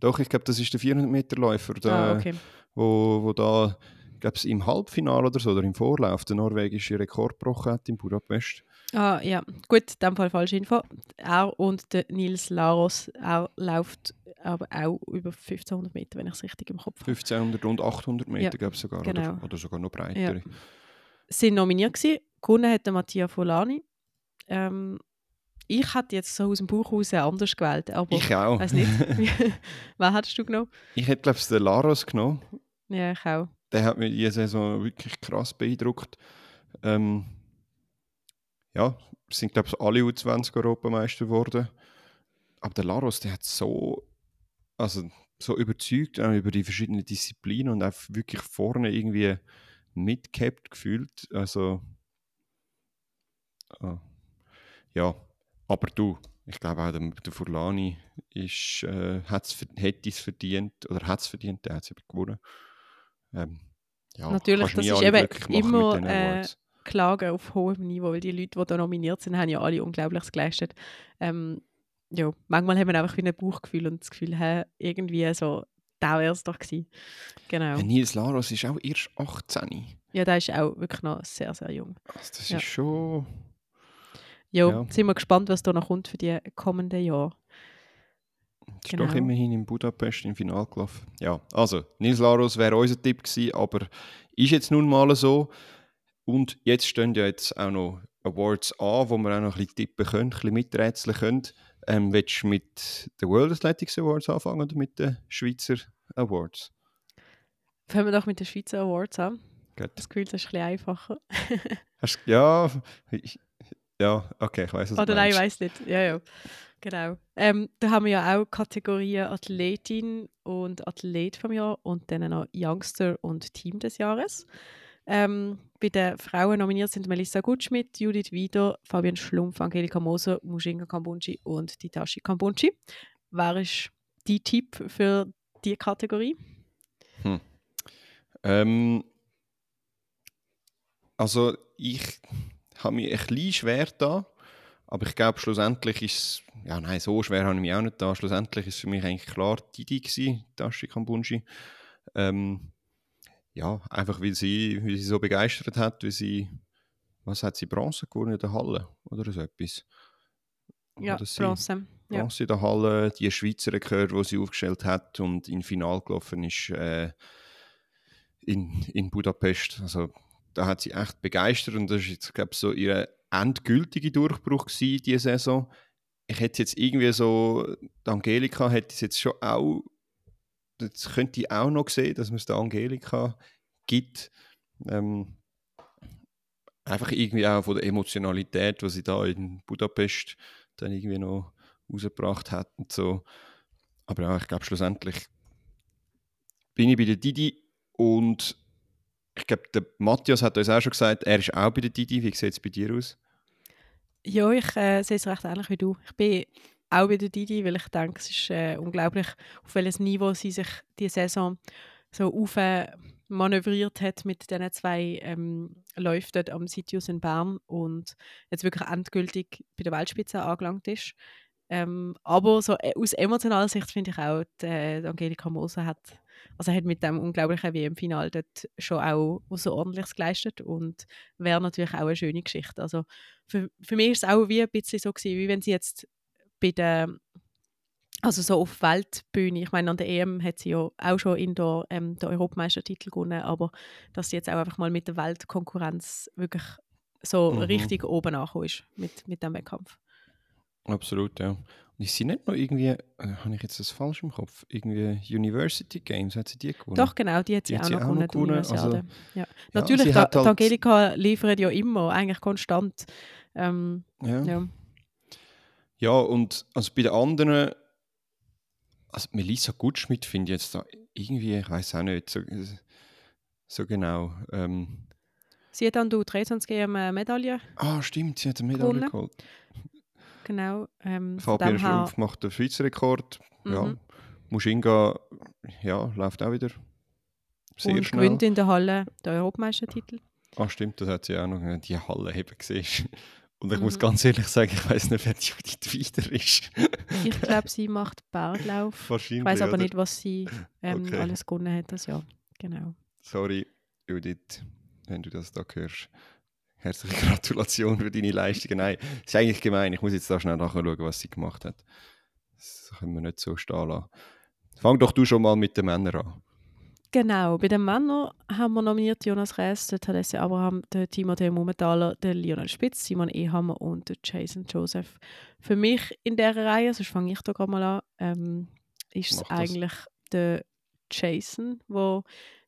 Doch, ich glaube, das ist der 400-Meter-Läufer, ah, okay. wo, wo da, ich glaube, im Halbfinale oder so, oder im Vorlauf, der norwegische Rekord gebrochen hat in Budapest. Ah, ja, gut, in dem Fall falsche Info. Er und der Nils Laros, er läuft aber auch über 1500 Meter, wenn ich es richtig im Kopf habe. 1500 und 800 Meter, ja, glaube ich sogar, genau. oder, oder, sogar noch breiter. Ja. Sie nominiert gewesen. Gewonnen hat der Mattia Folani. Ähm, ich hätte jetzt so aus dem Buch raus anders gewählt, aber ich auch. Weiß nicht. (laughs) Wer hättest du genommen? Ich hätte, glaube ich, den Laros genommen. Ja, ich auch. Der hat mich diese Saison wirklich krass beeindruckt. Ähm, ja, sind glaube ich alle U20 Europameister geworden. Aber der Laros, der hat so, also so überzeugt äh, über die verschiedenen Disziplinen und auch wirklich vorne irgendwie mitgehabt gefühlt. Also äh, ja, aber du, ich glaube auch der, der Furlani äh, hätte es verdient oder hat es verdient, der hat es gewonnen. Ähm, ja, Natürlich, das ist eben immer Klagen auf hohem Niveau, weil die Leute, die da nominiert sind, haben ja alle Unglaubliches geleistet. Ähm, ja, manchmal haben wir einfach wie ein Bauchgefühl und das Gefühl, hey, irgendwie so, da wäre es doch gewesen. Genau. Ja, Nils Laros ist auch erst 18. Ja, der ist auch wirklich noch sehr, sehr jung. Also das Ja. ist schon... Jo, Ja. sind wir gespannt, was da noch kommt für die kommenden Jahre. Ist Genau. doch immerhin in Budapest im Finale gelaufen. Ja, also Nils Laros wäre unser Tipp gewesen, aber ist jetzt nun mal so. Und jetzt stehen ja jetzt auch noch Awards an, wo wir auch noch ein bisschen tippen können, ein bisschen miträtseln können. Ähm, willst du mit den World Athletics Awards anfangen oder mit den Schweizer Awards? Fangen wir doch mit den Schweizer Awards an. Gut. Das Gefühl, das ist ein bisschen einfacher. Ja, ja, okay, ich weiß was du Oder nein, ich weiß nicht. Ja, ja. Genau. Ähm, da haben wir ja auch Kategorien Athletin und Athlet vom Jahr und dann noch Youngster und Team des Jahres. Ähm, bei den Frauen nominiert sind Melissa Gutschmidt, Judith Wieder, Fabian Schlumpf, Angelika Moser, Mushinga Kambunji und Titashi Kambunji. Wer ist die Tipp für die Kategorie? Ähm, also ich habe mich ein bisschen schwer da, aber ich glaube schlussendlich ist es, ja nein, so schwer habe ich mich auch nicht da. Schlussendlich ist für mich eigentlich klar Didi gewesen, Tashi Kambunji. Ähm, ja, einfach weil sie, weil sie so begeistert hat, weil sie, was hat sie, Bronze gewonnen in der Halle oder so etwas? Ja, Oder sie- Bronze. Ja. Bronze in der Halle, die Schweizer Rekord, die sie aufgestellt hat und in Final gelaufen ist äh, in, in Budapest. Also da hat sie echt begeistert und das ist jetzt, glaube ich, so ihr endgültiger Durchbruch gewesen, diese Saison. Ich hätte jetzt irgendwie so, Angelika hätte es jetzt schon auch, das könnte ich auch noch sehen, dass man es der Angelika gibt. Ähm, einfach irgendwie auch von der Emotionalität, die sie da in Budapest dann irgendwie noch rausgebracht hat und so. Aber ja, ich glaube schlussendlich bin ich bei der Didi und ich glaube, der Matthias hat uns auch schon gesagt, er ist auch bei der Didi. Wie sieht es bei dir aus? Ja, ich äh, sehe es recht ähnlich wie du. Ich bin auch bei der Didi, weil ich denke, es ist äh, unglaublich, auf welches Niveau sie sich die Saison so auf manövriert hat mit diesen zwei ähm, Läufen am Sitius in Bern und jetzt wirklich endgültig bei der Weltspitze angelangt ist. Ähm, aber so äh, aus emotionaler Sicht finde ich auch, die, äh, Angelika Moser hat, also hat mit dem unglaublichen WM-Final dort schon auch so ordentliches geleistet und wäre natürlich auch eine schöne Geschichte. Also für, für mich ist es auch wie ein bisschen so gewesen, wie wenn sie jetzt bei der also so auf Weltbühne, ich meine, an der EM hat sie ja auch schon Indoor ähm, den Europameistertitel gewonnen, aber dass sie jetzt auch einfach mal mit der Weltkonkurrenz wirklich so Mhm. richtig oben angekommen ist mit, mit dem Wettkampf. Absolut, ja. Und ist sie nicht noch irgendwie, äh, habe ich jetzt das falsch im Kopf, irgendwie University Games, hat sie die gewonnen? Doch, genau, die hat sie Die hat auch sie noch auch noch gewonnen, gewonnen, also- ja. Ja, Natürlich, sie da, hat die halt- Angelika liefert ja immer, eigentlich konstant. Ähm, Ja. ja. Ja, und also bei den anderen, also Melissa Gutschmidt finde ich jetzt da irgendwie, ich weiß auch nicht so, so genau. Ähm, Sie hat an der U23 EM eine Medaille, ah, stimmt, sie hat eine Medaille Gewonnen. geholt. Genau. Ähm, Fabian Schrumpf macht den Schweizer Rekord. Ja. Mhm. Mushinga ja, läuft auch wieder sehr und schnell. gewinnt in der Halle den Europameistertitel. Ah, stimmt, das hat sie auch noch die Halle eben gesehen. (laughs) Und ich muss Mhm. ganz ehrlich sagen, ich weiß nicht, wer Judith wieder ist. Ich (laughs) glaube, sie macht Berglauf. Wahrscheinlich. Ich weiß aber oder? nicht, was sie ähm, Okay. alles gewonnen hat das Jahr. Genau. Sorry, Judith, wenn du das da hörst. Herzliche Gratulation für deine Leistungen. Nein, ist eigentlich gemein. Ich muss jetzt da schnell nachschauen, was sie gemacht hat. Das können wir nicht so stehen lassen. Fang doch du schon mal mit den Männern an. Genau, bei den Männern haben wir nominiert Jonas Rees, Tadesse Abraham, der Timothée Mumenthaler, der Lionel Spitz, Simon Ehammer und der Jason Joseph. Für mich in dieser Reihe, sonst fange ich da gerade mal an, ähm, ist es das. eigentlich der Jason, der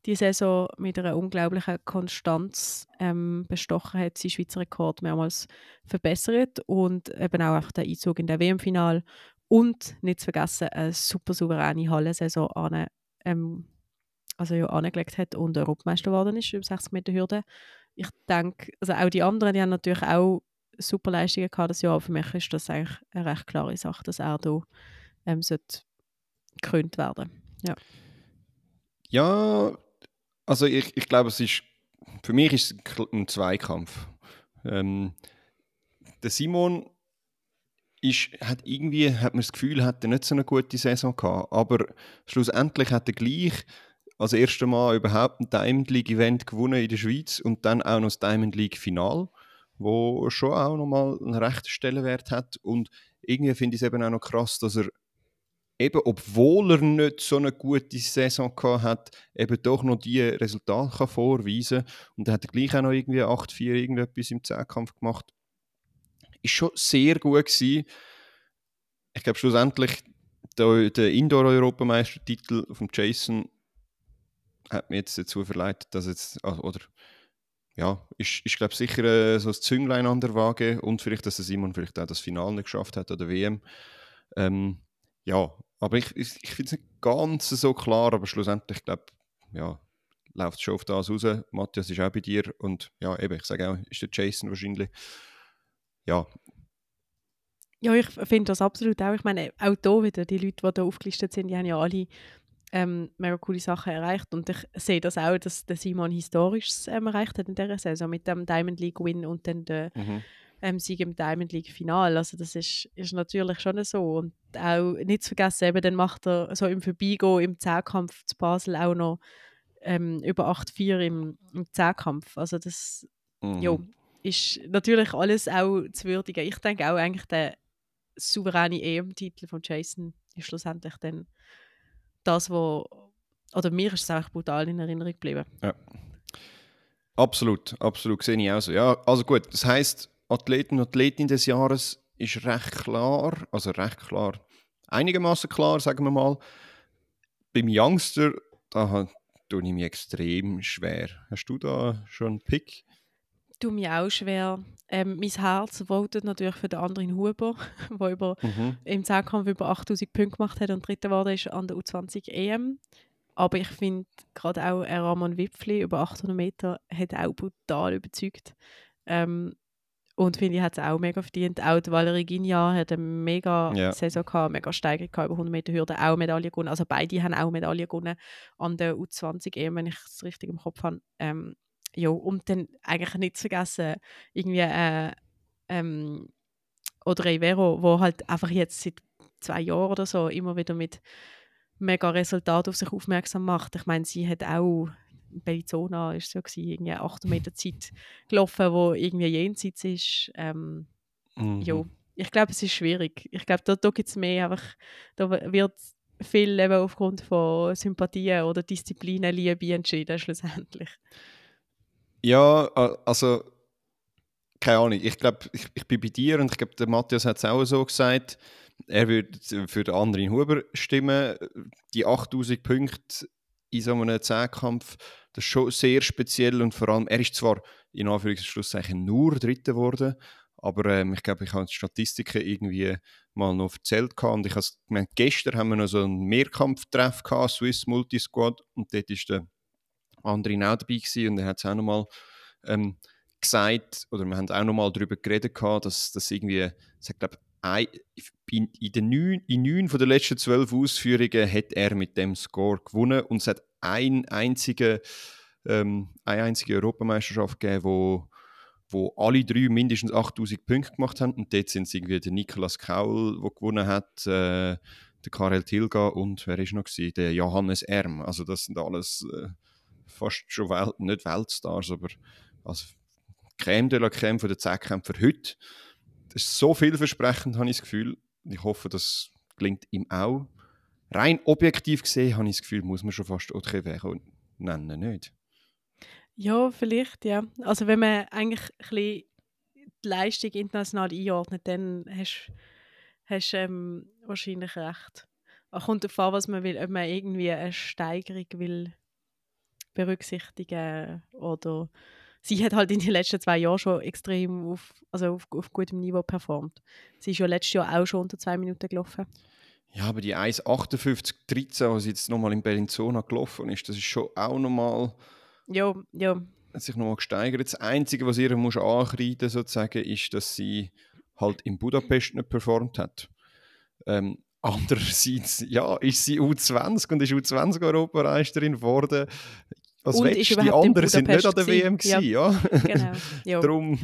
die Saison mit einer unglaublichen Konstanz ähm, bestochen hat, seinen Schweizer Rekord mehrmals verbessert und eben auch einfach den Einzug in den WM-Final und nicht zu vergessen eine super souveräne Hallensaison an, ähm, also ja, angelegt hat und Europameister geworden ist über 60 Meter Hürde. Ich denke, also auch die anderen, die haben natürlich auch super Leistungen gehabt das Jahr, aber für mich ist das eigentlich eine recht klare Sache, dass er da ähm, sollte gekrönt werden. Ja, also ich, ich glaube, es ist für mich ist es ein Zweikampf. Ähm, der Simon ist, hat irgendwie, hat man das Gefühl, hat er nicht so eine gute Saison gehabt. Aber schlussendlich hat er gleich als erstes Mal überhaupt ein Diamond League Event gewonnen in der Schweiz und dann auch noch das Diamond League Final, wo schon auch nochmal einen rechten Stellenwert hat. Und irgendwie finde ich es eben auch noch krass, dass er eben, obwohl er nicht so eine gute Saison gehabt hat, eben doch noch die Resultate kann vorweisen kann. Und er hat gleich auch noch irgendwie 8-4 irgendetwas im Zehnkampf gemacht. Ist schon sehr gut gewesen. Ich glaube schlussendlich der, der Indoor-Europameistertitel von Jason hat mir jetzt dazu verleitet, dass jetzt, ah, oder ja, ist, ist glaube sicher äh, so das Zünglein an der Waage und vielleicht, dass der Simon vielleicht auch das Finale nicht geschafft hat oder WM. Ähm, ja, aber ich, ich, ich finde es nicht ganz so klar, aber schlussendlich, glaube ja, läuft es schon auf das raus. Matthias ist auch bei dir und ja, eben, ich sage auch, ist der Jason wahrscheinlich. Ja. Ja, ich finde das absolut auch. Ich meine, auch hier wieder, die Leute, die da aufgelistet sind, die haben ja alle ähm, mega coole Sachen erreicht. Und ich sehe das auch, dass der Simon Historisches ähm, erreicht hat in dieser Saison mit dem Diamond League Win und dann der mhm ähm, Sieg im Diamond League Final. Also das ist, ist natürlich schon so. Und auch nicht zu vergessen, eben, dann macht er so im Vorbeigehen im Zehnkampf zu Basel auch noch ähm, über 8-4 im, im Zehnkampf. Also das mhm. jo, ist natürlich alles auch zu würdigen. Ich denke auch eigentlich der souveräne EM-Titel von Jason ist schlussendlich dann das, wo oder mir ist es auch brutal in Erinnerung geblieben. Ja. Absolut, absolut, sehe ich auch so. Ja, also gut, das heißt Athleten und Athletin des Jahres ist recht klar, also recht klar, einigermaßen klar, sagen wir mal. Beim Youngster, da tue ich mich extrem schwer. Hast du da schon einen Pick? tue mich auch schwer. Ähm, mein Herz votet natürlich für den anderen Huber, (laughs) der über, mhm. im Zehnkampf über 8000 Punkte gemacht hat und dritter geworden ist an der U20 EM. Aber ich finde gerade auch Ramon Wipfli über 800 Meter hat auch brutal überzeugt. Ähm, und finde ich, hat es auch mega verdient. Auch die Valerie Guignard hat eine mega yeah. Saison gehabt, mega Steigerung gehabt, über 100 Meter Hürde, auch Medaille gewonnen. Also beide haben auch Medaille gewonnen an der U20 EM, wenn ich es richtig im Kopf habe. Ähm, ja, und dann eigentlich nicht zu vergessen, irgendwie äh, ähm, oder Rivero, wo halt einfach jetzt seit zwei Jahren oder so immer wieder mit mega Resultaten auf sich aufmerksam macht. Ich meine, sie hat auch Bellinzona ist so gewesen, irgendwie 8 Meter Zeit gelaufen, wo irgendwie jenseits ist. Ähm, mhm. Ja, ich glaube, es ist schwierig. Ich glaube, da, da gibt es mehr einfach, da wird viel eben aufgrund von Sympathien oder Disziplinen, Liebe entschieden schlussendlich. Ja, also keine Ahnung. Ich glaube, ich, ich bin bei dir und ich glaube, der Matthias hat es auch so gesagt. Er würde für den anderen Huber stimmen. Die 8000 Punkte in so einem Zehnkampf das ist schon sehr speziell und vor allem, er ist zwar in Anführungszeichen nur Dritter geworden, aber ähm, ich glaube, ich habe die Statistiken irgendwie mal noch erzählt und ich habe gemeint, gestern haben wir noch so einen Mehrkampftreff gehabt, Swiss Multisquad und dort ist der andere auch dabei gewesen und er hat es auch nochmal ähm, gesagt, oder wir haben auch nochmal darüber geredet gehabt, dass das irgendwie, ich glaube, in, den neun, in neun von den letzten zwölf Ausführungen hat er mit dem Score gewonnen und es hat ein einzige, ähm, eine einzige Europameisterschaft gegeben, wo, wo alle drei mindestens 8000 Punkte gemacht haben. Und dort sind es irgendwie der Niklas Kaul, der gewonnen hat, äh, der Karel Tilga und wer ist noch gewesen? Der Johannes Erm. Also das sind alles äh, fast schon Welt, nicht Weltstars, aber also Creme de la Creme von der Zehnkämpfer heute. Das ist so vielversprechend, habe ich das Gefühl. Ich hoffe, das gelingt ihm auch rein objektiv gesehen habe ich das Gefühl, muss man schon fast Autrevero nennen, nicht? Ja, vielleicht, ja. Also wenn man eigentlich ein bisschen die Leistung international einordnet, dann hast du ähm, wahrscheinlich recht. Es kommt darauf an, was man will, ob man irgendwie eine Steigerung will berücksichtigen oder sie hat halt in den letzten zwei Jahren schon extrem auf, also auf, auf gutem Niveau performt. Sie ist ja letztes Jahr auch schon unter zwei Minuten gelaufen. Ja, aber die 1,58,13, was jetzt nochmal in Bellinzona gelaufen ist, das ist schon auch nochmal. Ja, ja. Hat sich nochmal gesteigert. Das Einzige, was ihr muss ankreiden sozusagen, ist, dass sie halt in Budapest nicht performt hat. Ähm, andererseits, ja, ist sie U20 und ist U20-Europameisterin geworden. Was Und willst ist du? Die anderen sind nicht an der WM gewesen. gewesen, ja. Genau. (laughs) Ja. Darum,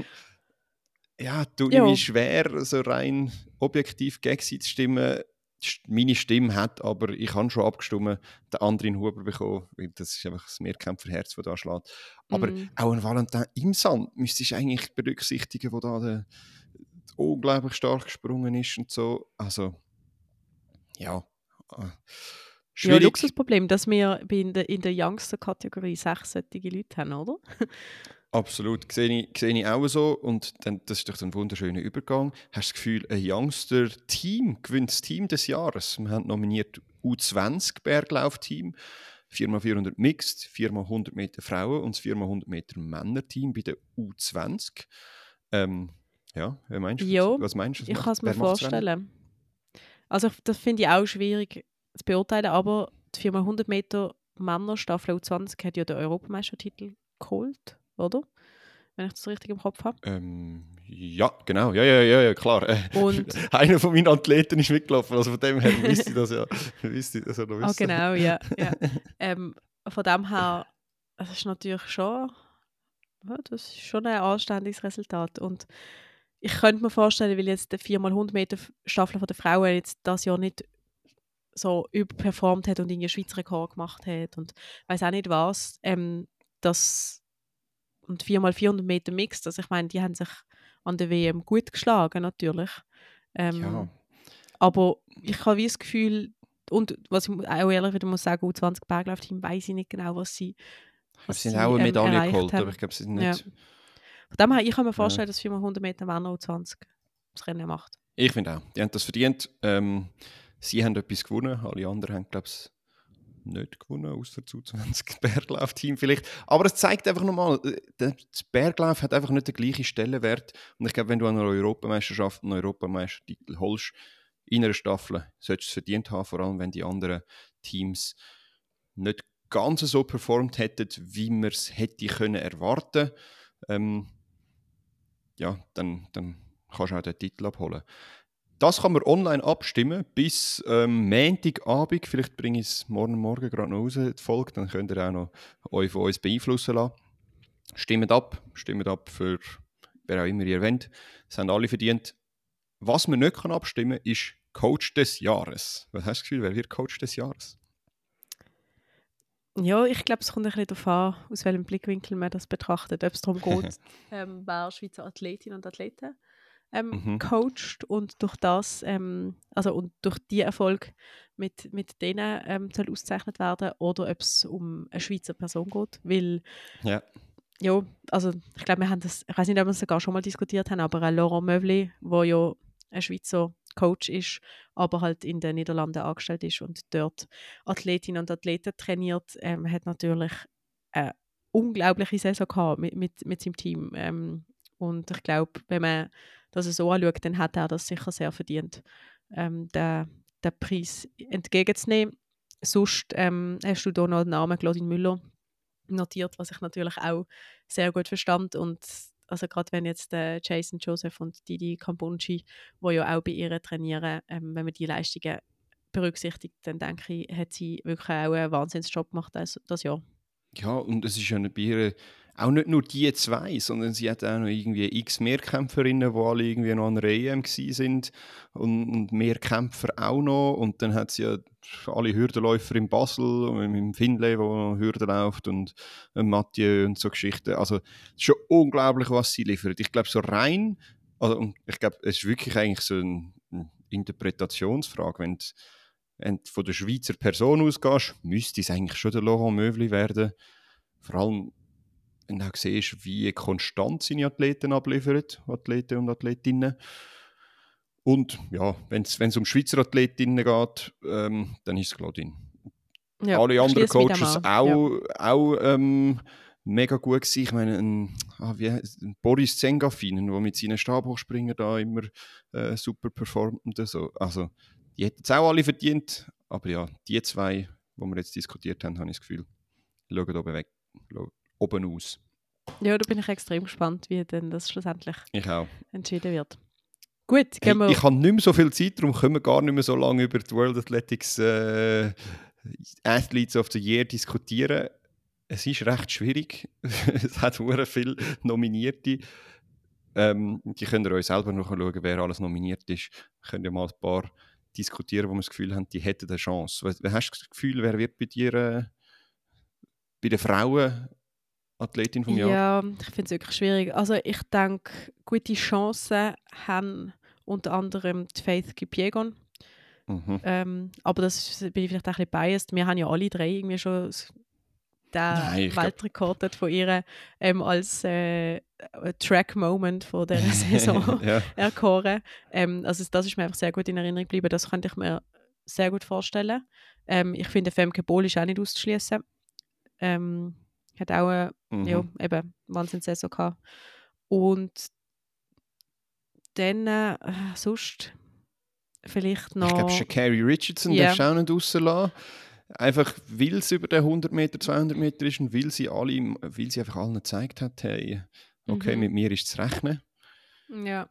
ja, tut Ja. mir schwer, so rein objektiv gegen sie zu stimmen. St- Meine Stimme hat aber, ich habe schon abgestimmt, den anderen Huber bekommen, weil das ist einfach das Mehrkämpferherz, das da schlägt. Aber Mm. auch ein Valentin im Sand müsstest du eigentlich berücksichtigen, wo da der, unglaublich stark gesprungen ist und so. Also, ja. Äh, Ja, Schwierig. Luxusproblem, dass wir in der, in der Youngster-Kategorie sechs solche Leute haben, oder? Absolut, sehe ich, sehe ich auch so. Und dann, das ist doch ein wunderschöner Übergang. Hast du das Gefühl, ein Youngster-Team gewinnt das Team des Jahres? Wir haben nominiert U20 Berglauf-Team, 4x400 Mixed, 4x100 Meter Frauen und das 4x100 Meter Männer-Team bei der U20. Ähm, ja, meinst du? Ja, was meinst du? Ich kann es mir vorstellen. Also das finde ich auch schwierig zu beurteilen, aber die 4x100 Meter Männerstaffel U20 hat ja den Europameistertitel geholt, oder? Wenn ich das richtig im Kopf habe. Ähm, ja, genau. Ja, ja, ja, ja klar. Äh, Und- (laughs) Einer von meinen Athleten ist mitgelaufen. Also von dem her (laughs) wüsste ich das ja. Ich das ja noch Ah, wissen. genau, ja. ja. (laughs) ähm, von dem her, es ist natürlich schon, ja, das ist schon ein anständiges Resultat. Und ich könnte mir vorstellen, weil jetzt die 4x100 Meter Staffel von der Frauen jetzt das Jahr nicht so überperformt hat und einen Schweizer Rekord gemacht hat und weiß auch nicht was, ähm, das und 4x400 Meter Mixed, also ich meine, die haben sich an der WM gut geschlagen, natürlich. Ähm, Ja. aber ich habe wie das Gefühl, und was ich auch ehrlich wieder muss sagen, U20 Berglaufteam weiß ich nicht genau, was sie, was Sie haben auch eine ähm, Medaille erreicht geholt, haben. aber ich glaube, sie sind Ja. nicht. Von dem her, ich kann mir vorstellen, dass 4x100 Meter Männer U20 das Rennen macht. Ich finde auch. Die haben das verdient. Ähm, sie haben etwas gewonnen. Alle anderen haben, glaube ich, nicht gewonnen, außer das (laughs) U20 Berglaufteam vielleicht. Aber es zeigt einfach nochmal, äh, das Berglauf hat einfach nicht den gleichen Stellenwert. Und ich glaube, wenn du an einer Europameisterschaft einen Europameistertitel holst, in einer Staffel, solltest du es verdient haben, vor allem wenn die anderen Teams nicht ganz so performt hätten, wie man es hätte können erwarten. Ähm, ja, dann, dann kannst du auch den Titel abholen. Das kann man online abstimmen bis ähm, Montagabend. Vielleicht bringe ich es morgen Morgen gerade noch raus, die Folge. Dann könnt ihr auch noch euch von uns beeinflussen lassen. Stimmt ab. Stimmt ab für wer auch immer ihr wollt. Das haben alle verdient. Was man nicht kann abstimmen kann, ist Coach des Jahres. Was hast du das Gefühl, wer wird Coach des Jahres? Ja, ich glaube, es kommt ein bisschen darauf an, aus welchem Blickwinkel man das betrachtet. Ob es darum (laughs) geht, ähm, wer Schweizer Athletinnen und Athleten ähm, Mhm. coacht und durch das, ähm, also und durch die Erfolg mit, mit denen ähm, soll ausgezeichnet werden oder ob es um eine Schweizer Person geht. Weil, Ja. ja, also ich glaube, wir haben das, ich weiß nicht, ob wir es sogar schon mal diskutiert haben, aber Laurent Mövli, wo ja ein Schweizer Coach ist, aber halt in den Niederlanden angestellt ist und dort Athletinnen und Athleten trainiert, ähm, hat natürlich eine unglaubliche Saison gehabt mit, mit, mit seinem Team. Ähm, und ich glaube, wenn man das so anschaut, dann hat er das sicher sehr verdient, ähm, den, den Preis entgegenzunehmen. Sonst ähm, hast du da noch den Namen Claudine Müller notiert, was ich natürlich auch sehr gut verstand. Und also gerade wenn jetzt äh, Jason Joseph und Didi Kambunji, wo ja auch bei ihr trainieren, ähm, wenn man die Leistungen berücksichtigt, dann denke ich, hat sie wirklich auch einen Wahnsinnsjob gemacht das, das Jahr. Ja, und es ist ja bei ihr auch nicht nur die zwei, sondern sie hat auch noch irgendwie x Mehrkämpferinnen, die alle irgendwie noch an EM gsi sind und, und Mehrkämpfer auch noch. Und dann hat sie ja alle Hürdenläufer in Basel, und im Findlay, wo Hürden läuft und Mathieu und so Geschichten. Also schon unglaublich, was sie liefert. Ich glaube, so rein, also, ich glaube, es ist wirklich eigentlich so eine, Interpretationsfrage. Wenn wenn du von der Schweizer Person ausgehst, müsste es eigentlich schon der Laurent Mövli werden. Vor allem, du auch siehst, wie konstant seine Athleten abliefern, Athleten und Athletinnen. Und ja, wenn es um Schweizer Athletinnen geht, ähm, dann ist es Claudine. Ja, Alle anderen Coaches auch, auch ähm, mega gut gewesen. Ich meine, ein, ah, wie ein Boris Zengafinen, der mit seinen Stabhochspringern da immer äh, super performt und so. Also, die hätten es auch alle verdient. Aber ja, die zwei, die wir jetzt diskutiert haben, habe ich das Gefühl, schauen oben weg, oben aus. Ja. da bin ich extrem gespannt, wie denn das schlussendlich entschieden wird. Gut, gehen wir. ich habe nicht mehr so viel Zeit, darum können wir gar nicht mehr so lange über die World Athletics äh, Athletes of the Year diskutieren. es ist recht schwierig. (laughs) es hat sehr viele Nominierte. Ähm, die können ihr euch selber noch schauen, wer alles nominiert ist. Können ja mal ein paar diskutieren, wo wir das Gefühl haben, die hätten eine Chance. Hast du das Gefühl, wer wird bei dir äh, bei den Frauen Athletin vom Jahr? Ja, ich finde es wirklich schwierig. Also ich denke, gute Chancen haben unter anderem die Faith Kipiegon. Mhm. Ähm, aber das bin ich vielleicht auch ein bisschen biased. Wir haben ja alle drei irgendwie schon den glaub- Weltrekord dort von ihr ähm, als äh, Track-Moment von dieser (laughs) Saison ja. erkoren. Ähm, also das ist mir einfach sehr gut in Erinnerung geblieben. Das könnte ich mir sehr gut vorstellen. Ähm, ich finde, Femke Bohl ist auch nicht auszuschließen. Ähm, hat auch eine Mhm. ja, eben Wahnsinnssaison gehabt. Und dann äh, sonst vielleicht noch... Ich glaube, Shakari Richardson Ja. darfst du auch nicht rauslassen. Einfach, weil es über den 100 Meter, 200 Meter ist und weil sie, alle, weil sie einfach allen gezeigt hat, hey, okay, Mhm. mit mir ist zu rechnen. Ja,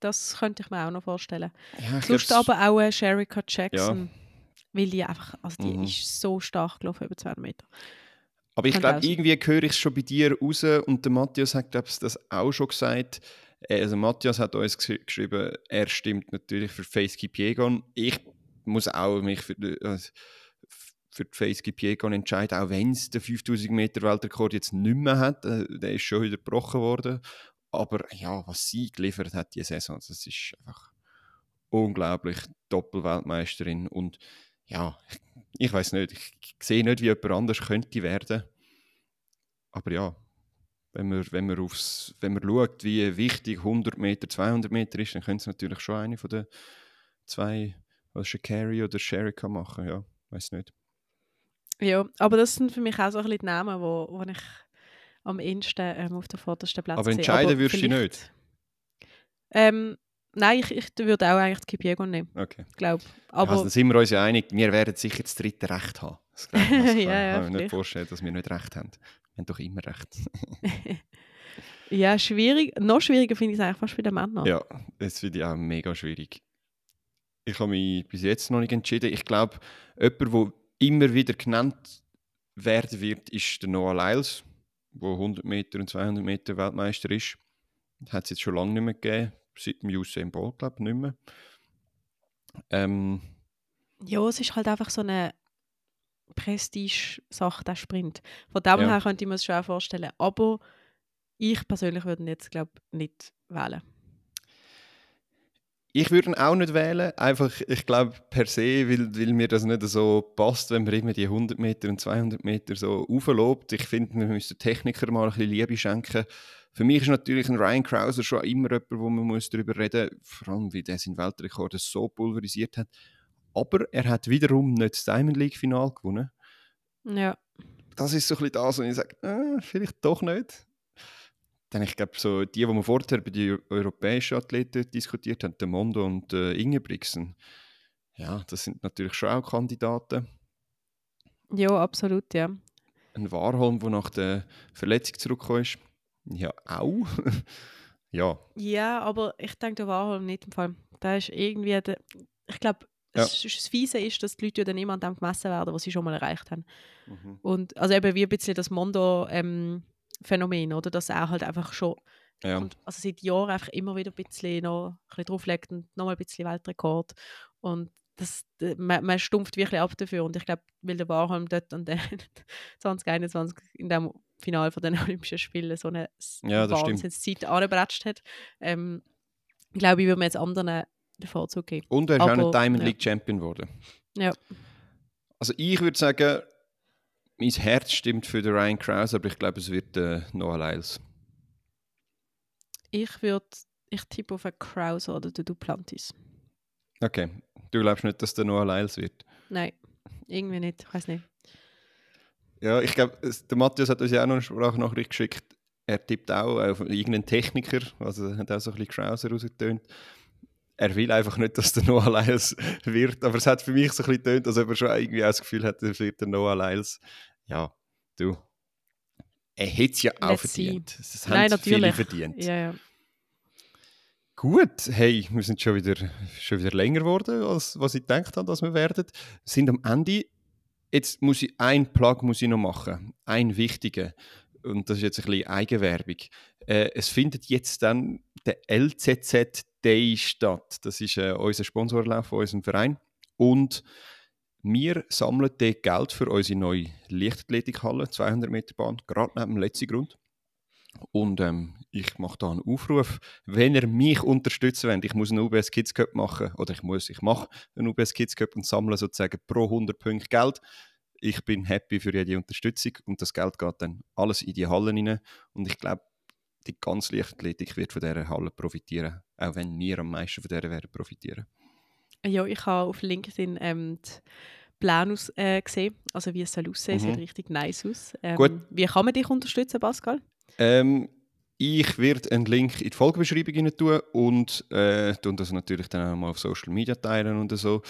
das könnte ich mir auch noch vorstellen. Ja, Sonst glaub's- aber auch äh, Sherika Jackson. Weil die einfach, also die Mhm. ist so stark gelaufen über 200 Meter. Aber ich glaube, irgendwie höre ich es schon bei dir raus und der Matthias hat, glaube ich, das auch schon gesagt. Äh, Also Matthias hat uns gesch- geschrieben, er stimmt natürlich für Face Kipiegon. Ich muss auch mich für, äh, für die Face Kipiegon entscheiden, auch wenn es den 5000 Meter Weltrekord jetzt nicht mehr hat. Äh, Der ist schon wieder gebrochen worden. Aber ja, was sie geliefert hat diese Saison, das ist einfach unglaublich. Doppelweltmeisterin und ja, ich, weiß nicht, ich, sehe nicht, wie jemand anders könnte werden. Aber ja, wenn man, wenn man, aufs, wenn man schaut, wie wichtig 100 Meter, 200 Meter ist, dann könnte es natürlich schon eine von den zwei, was Shakari oder Sherika machen, ja, weiß nicht. Ja, aber das sind für mich auch so ein bisschen die Namen, wo, wo ich am ehesten ähm, auf den vordersten Platz Aber entscheiden würdest du vielleicht- Ähm, nein, ich, ich würde auch eigentlich die Kipiegon nehmen, Okay. glaube Aber, Aber also, sind wir uns ja einig, wir werden sicher das dritte Recht haben. Das glaube ich, (laughs) das Ja, ja, kann ich mir nicht vorstellen, dass wir nicht Recht haben. Wir haben doch immer Recht. (laughs) ja, schwierig. Noch schwieriger finde ich es eigentlich fast bei den Männern. Ja, das finde ich auch mega schwierig. Ich habe mich bis jetzt noch nicht entschieden. Ich glaube, jemand, der immer wieder genannt werden wird, ist der Noah Lyles, der 100 Meter und 200 Meter Weltmeister ist. Das hat es jetzt schon lange nicht mehr gegeben. Seit dem Usain Bolt, glaube ich, nicht mehr. Ähm, Ja, es ist halt einfach so eine Prestige-Sache, der Sprint. Von dem Ja. her könnte ich mir es schon auch vorstellen. Aber ich persönlich würde ihn jetzt, glaube ich, nicht wählen. Ich würde ihn auch nicht wählen, einfach, ich glaube, per se, weil, weil mir das nicht so passt, wenn man immer die 100 Meter und 200 Meter so auflobt. Ich finde, wir müssen Techniker mal ein bisschen Liebe schenken. Für mich ist natürlich ein Ryan Krauser schon immer jemand, wo man muss darüber reden muss, vor allem, wie der seinen Weltrekord so pulverisiert hat. Aber er hat wiederum nicht das Diamond League-Final gewonnen. Ja. Das ist so ein bisschen das, wo ich sage, äh, vielleicht doch nicht. Dann, ich glaube, so die, die wir vorher bei den europäischen Athleten diskutiert haben, der Mondo und äh, Ingebrigtsen, ja, das sind natürlich schon auch Kandidaten. ja, absolut, ja. Ein Warholm, der nach der Verletzung zurückgekommen ist, ja, auch. (laughs) ja, Ja, aber ich denke, der Warholm nicht im Fall. Da ist irgendwie, der, ich glaube, Ja. das, das Fiese ist, dass die Leute ja dann immer an dem gemessen werden, was sie schon mal erreicht haben. Mhm. Und also eben wie ein bisschen das Mondo-Phänomen, oder? Dass er halt einfach schon ja. und, also seit Jahren einfach immer wieder ein bisschen, noch, ein bisschen drauflegt und nochmal ein bisschen Weltrekord. Und das, d- man, man stumpft wirklich ab dafür. Und ich glaube, weil der Warholm dort an den (laughs) 2021 in dem Finale von den (laughs) Olympischen Spielen so eine Ja. Wahnsinnszeit angebratscht hat, ähm, glaube ich, würde man jetzt anderen den Vorzug geben. Und er ist auch ein Diamond ja. League Champion geworden. Ja. Also ich würde sagen, mein Herz stimmt für den Ryan Krause, aber ich glaube, es wird äh, Noah Lyles. Ich würde, ich tippe auf einen Krause oder den Duplantis. Okay, du glaubst nicht, dass der Noah Lyles wird? Nein, irgendwie nicht, ich weiß nicht. Ja, ich glaube, der Matthias hat uns ja auch noch eine Sprachnachricht geschickt. Er tippt auch auf irgendeinen Techniker, also er hat auch so ein bisschen Krauser rausgetönt. Er will einfach nicht, dass der Noah Lyles wird, aber es hat für mich so ein bisschen getönt, als ob er schon irgendwie auch das Gefühl hat, er wird der Noah Lyles. Ja, du. Er hätte es ja auch Let's see. verdient. Es Nein, haben viele natürlich. verdient. Ja, ja. Gut, hey, wir sind schon wieder, schon wieder länger geworden, als was ich gedacht habe, dass wir werden. Wir sind am Ende. Jetzt muss ich einen Plug muss ich noch machen, einen wichtigen. Und das ist jetzt ein bisschen Eigenwerbung. Äh, es findet jetzt dann der LZZ Day statt. Das ist äh, unser Sponsorlauf von unserem Verein. Und wir sammeln dort Geld für unsere neue Leichtathletikhalle, 200 Meter Bahn, gerade neben dem letzten Grund. Und ähm, ich mache da einen Aufruf, wenn ihr mich unterstützen wollt, ich muss einen UBS Kids Cup machen, oder ich muss, ich mache einen UBS Kids Cup und sammle sozusagen pro 100 Punkte Geld. Ich bin happy für jede Unterstützung und das Geld geht dann alles in die Hallen rein. Und ich glaube, die ganze Leichtathletik wird von dieser Halle profitieren, auch wenn wir am meisten von dieser werden profitieren. Ja, ich habe auf LinkedIn ähm, aus, äh, gesehen, also wie es soll aussehen, Mhm. sieht richtig nice aus. Ähm, Gut. Wie kann man dich unterstützen, Pascal? Ähm, ich werde einen Link in die Folgebeschreibung tun und äh, tun das natürlich dann auch mal auf Social Media teilen und so.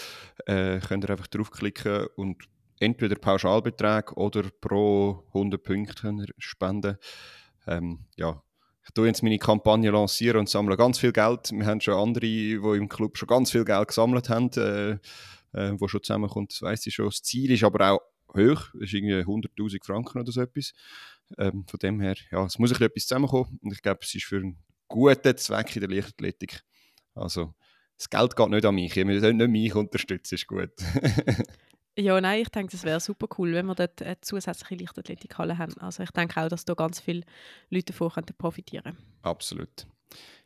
Äh, könnt ihr einfach draufklicken und entweder Pauschalbetrag oder pro 100 Punkte spenden. Ähm, ja, ich tue jetzt meine Kampagne lancieren und sammle ganz viel Geld. Wir haben schon andere, die im Club schon ganz viel Geld gesammelt haben, äh, äh, wo schon zusammenkommt, das weiss ich schon. Das Ziel ist aber auch hoch, das ist irgendwie 100'000 Franken oder so etwas. Ähm, von dem her, ja, es muss ein bisschen etwas zusammenkommen und ich glaube, es ist für einen guten Zweck in der Leichtathletik. Also, das Geld geht nicht an mich, ihr müsst nicht mich unterstützen, ist gut. (laughs) Ja, nein, ich denke, das wäre super cool, wenn wir dort eine zusätzliche Leichtathletikhalle haben. Also ich denke auch, dass da ganz viele Leute davon könnten profitieren Absolut.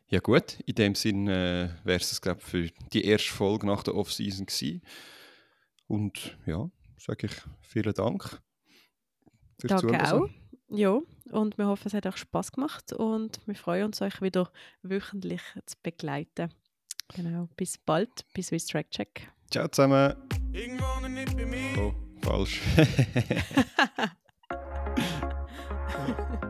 Ja gut, in dem Sinn äh, wäre es, glaube ich, für die erste Folge nach der Off-Season gewesen. Und ja, sage ich vielen Dank. fürs Danke Zuhören. auch. Ja, und wir hoffen, es hat euch Spaß gemacht und wir freuen uns, euch wieder wöchentlich zu begleiten. Genau, bis bald, bis Swiss Track Check. Ciao zusammen. Irgendwo nicht bei mir. Oh, falsch. (laughs) (laughs)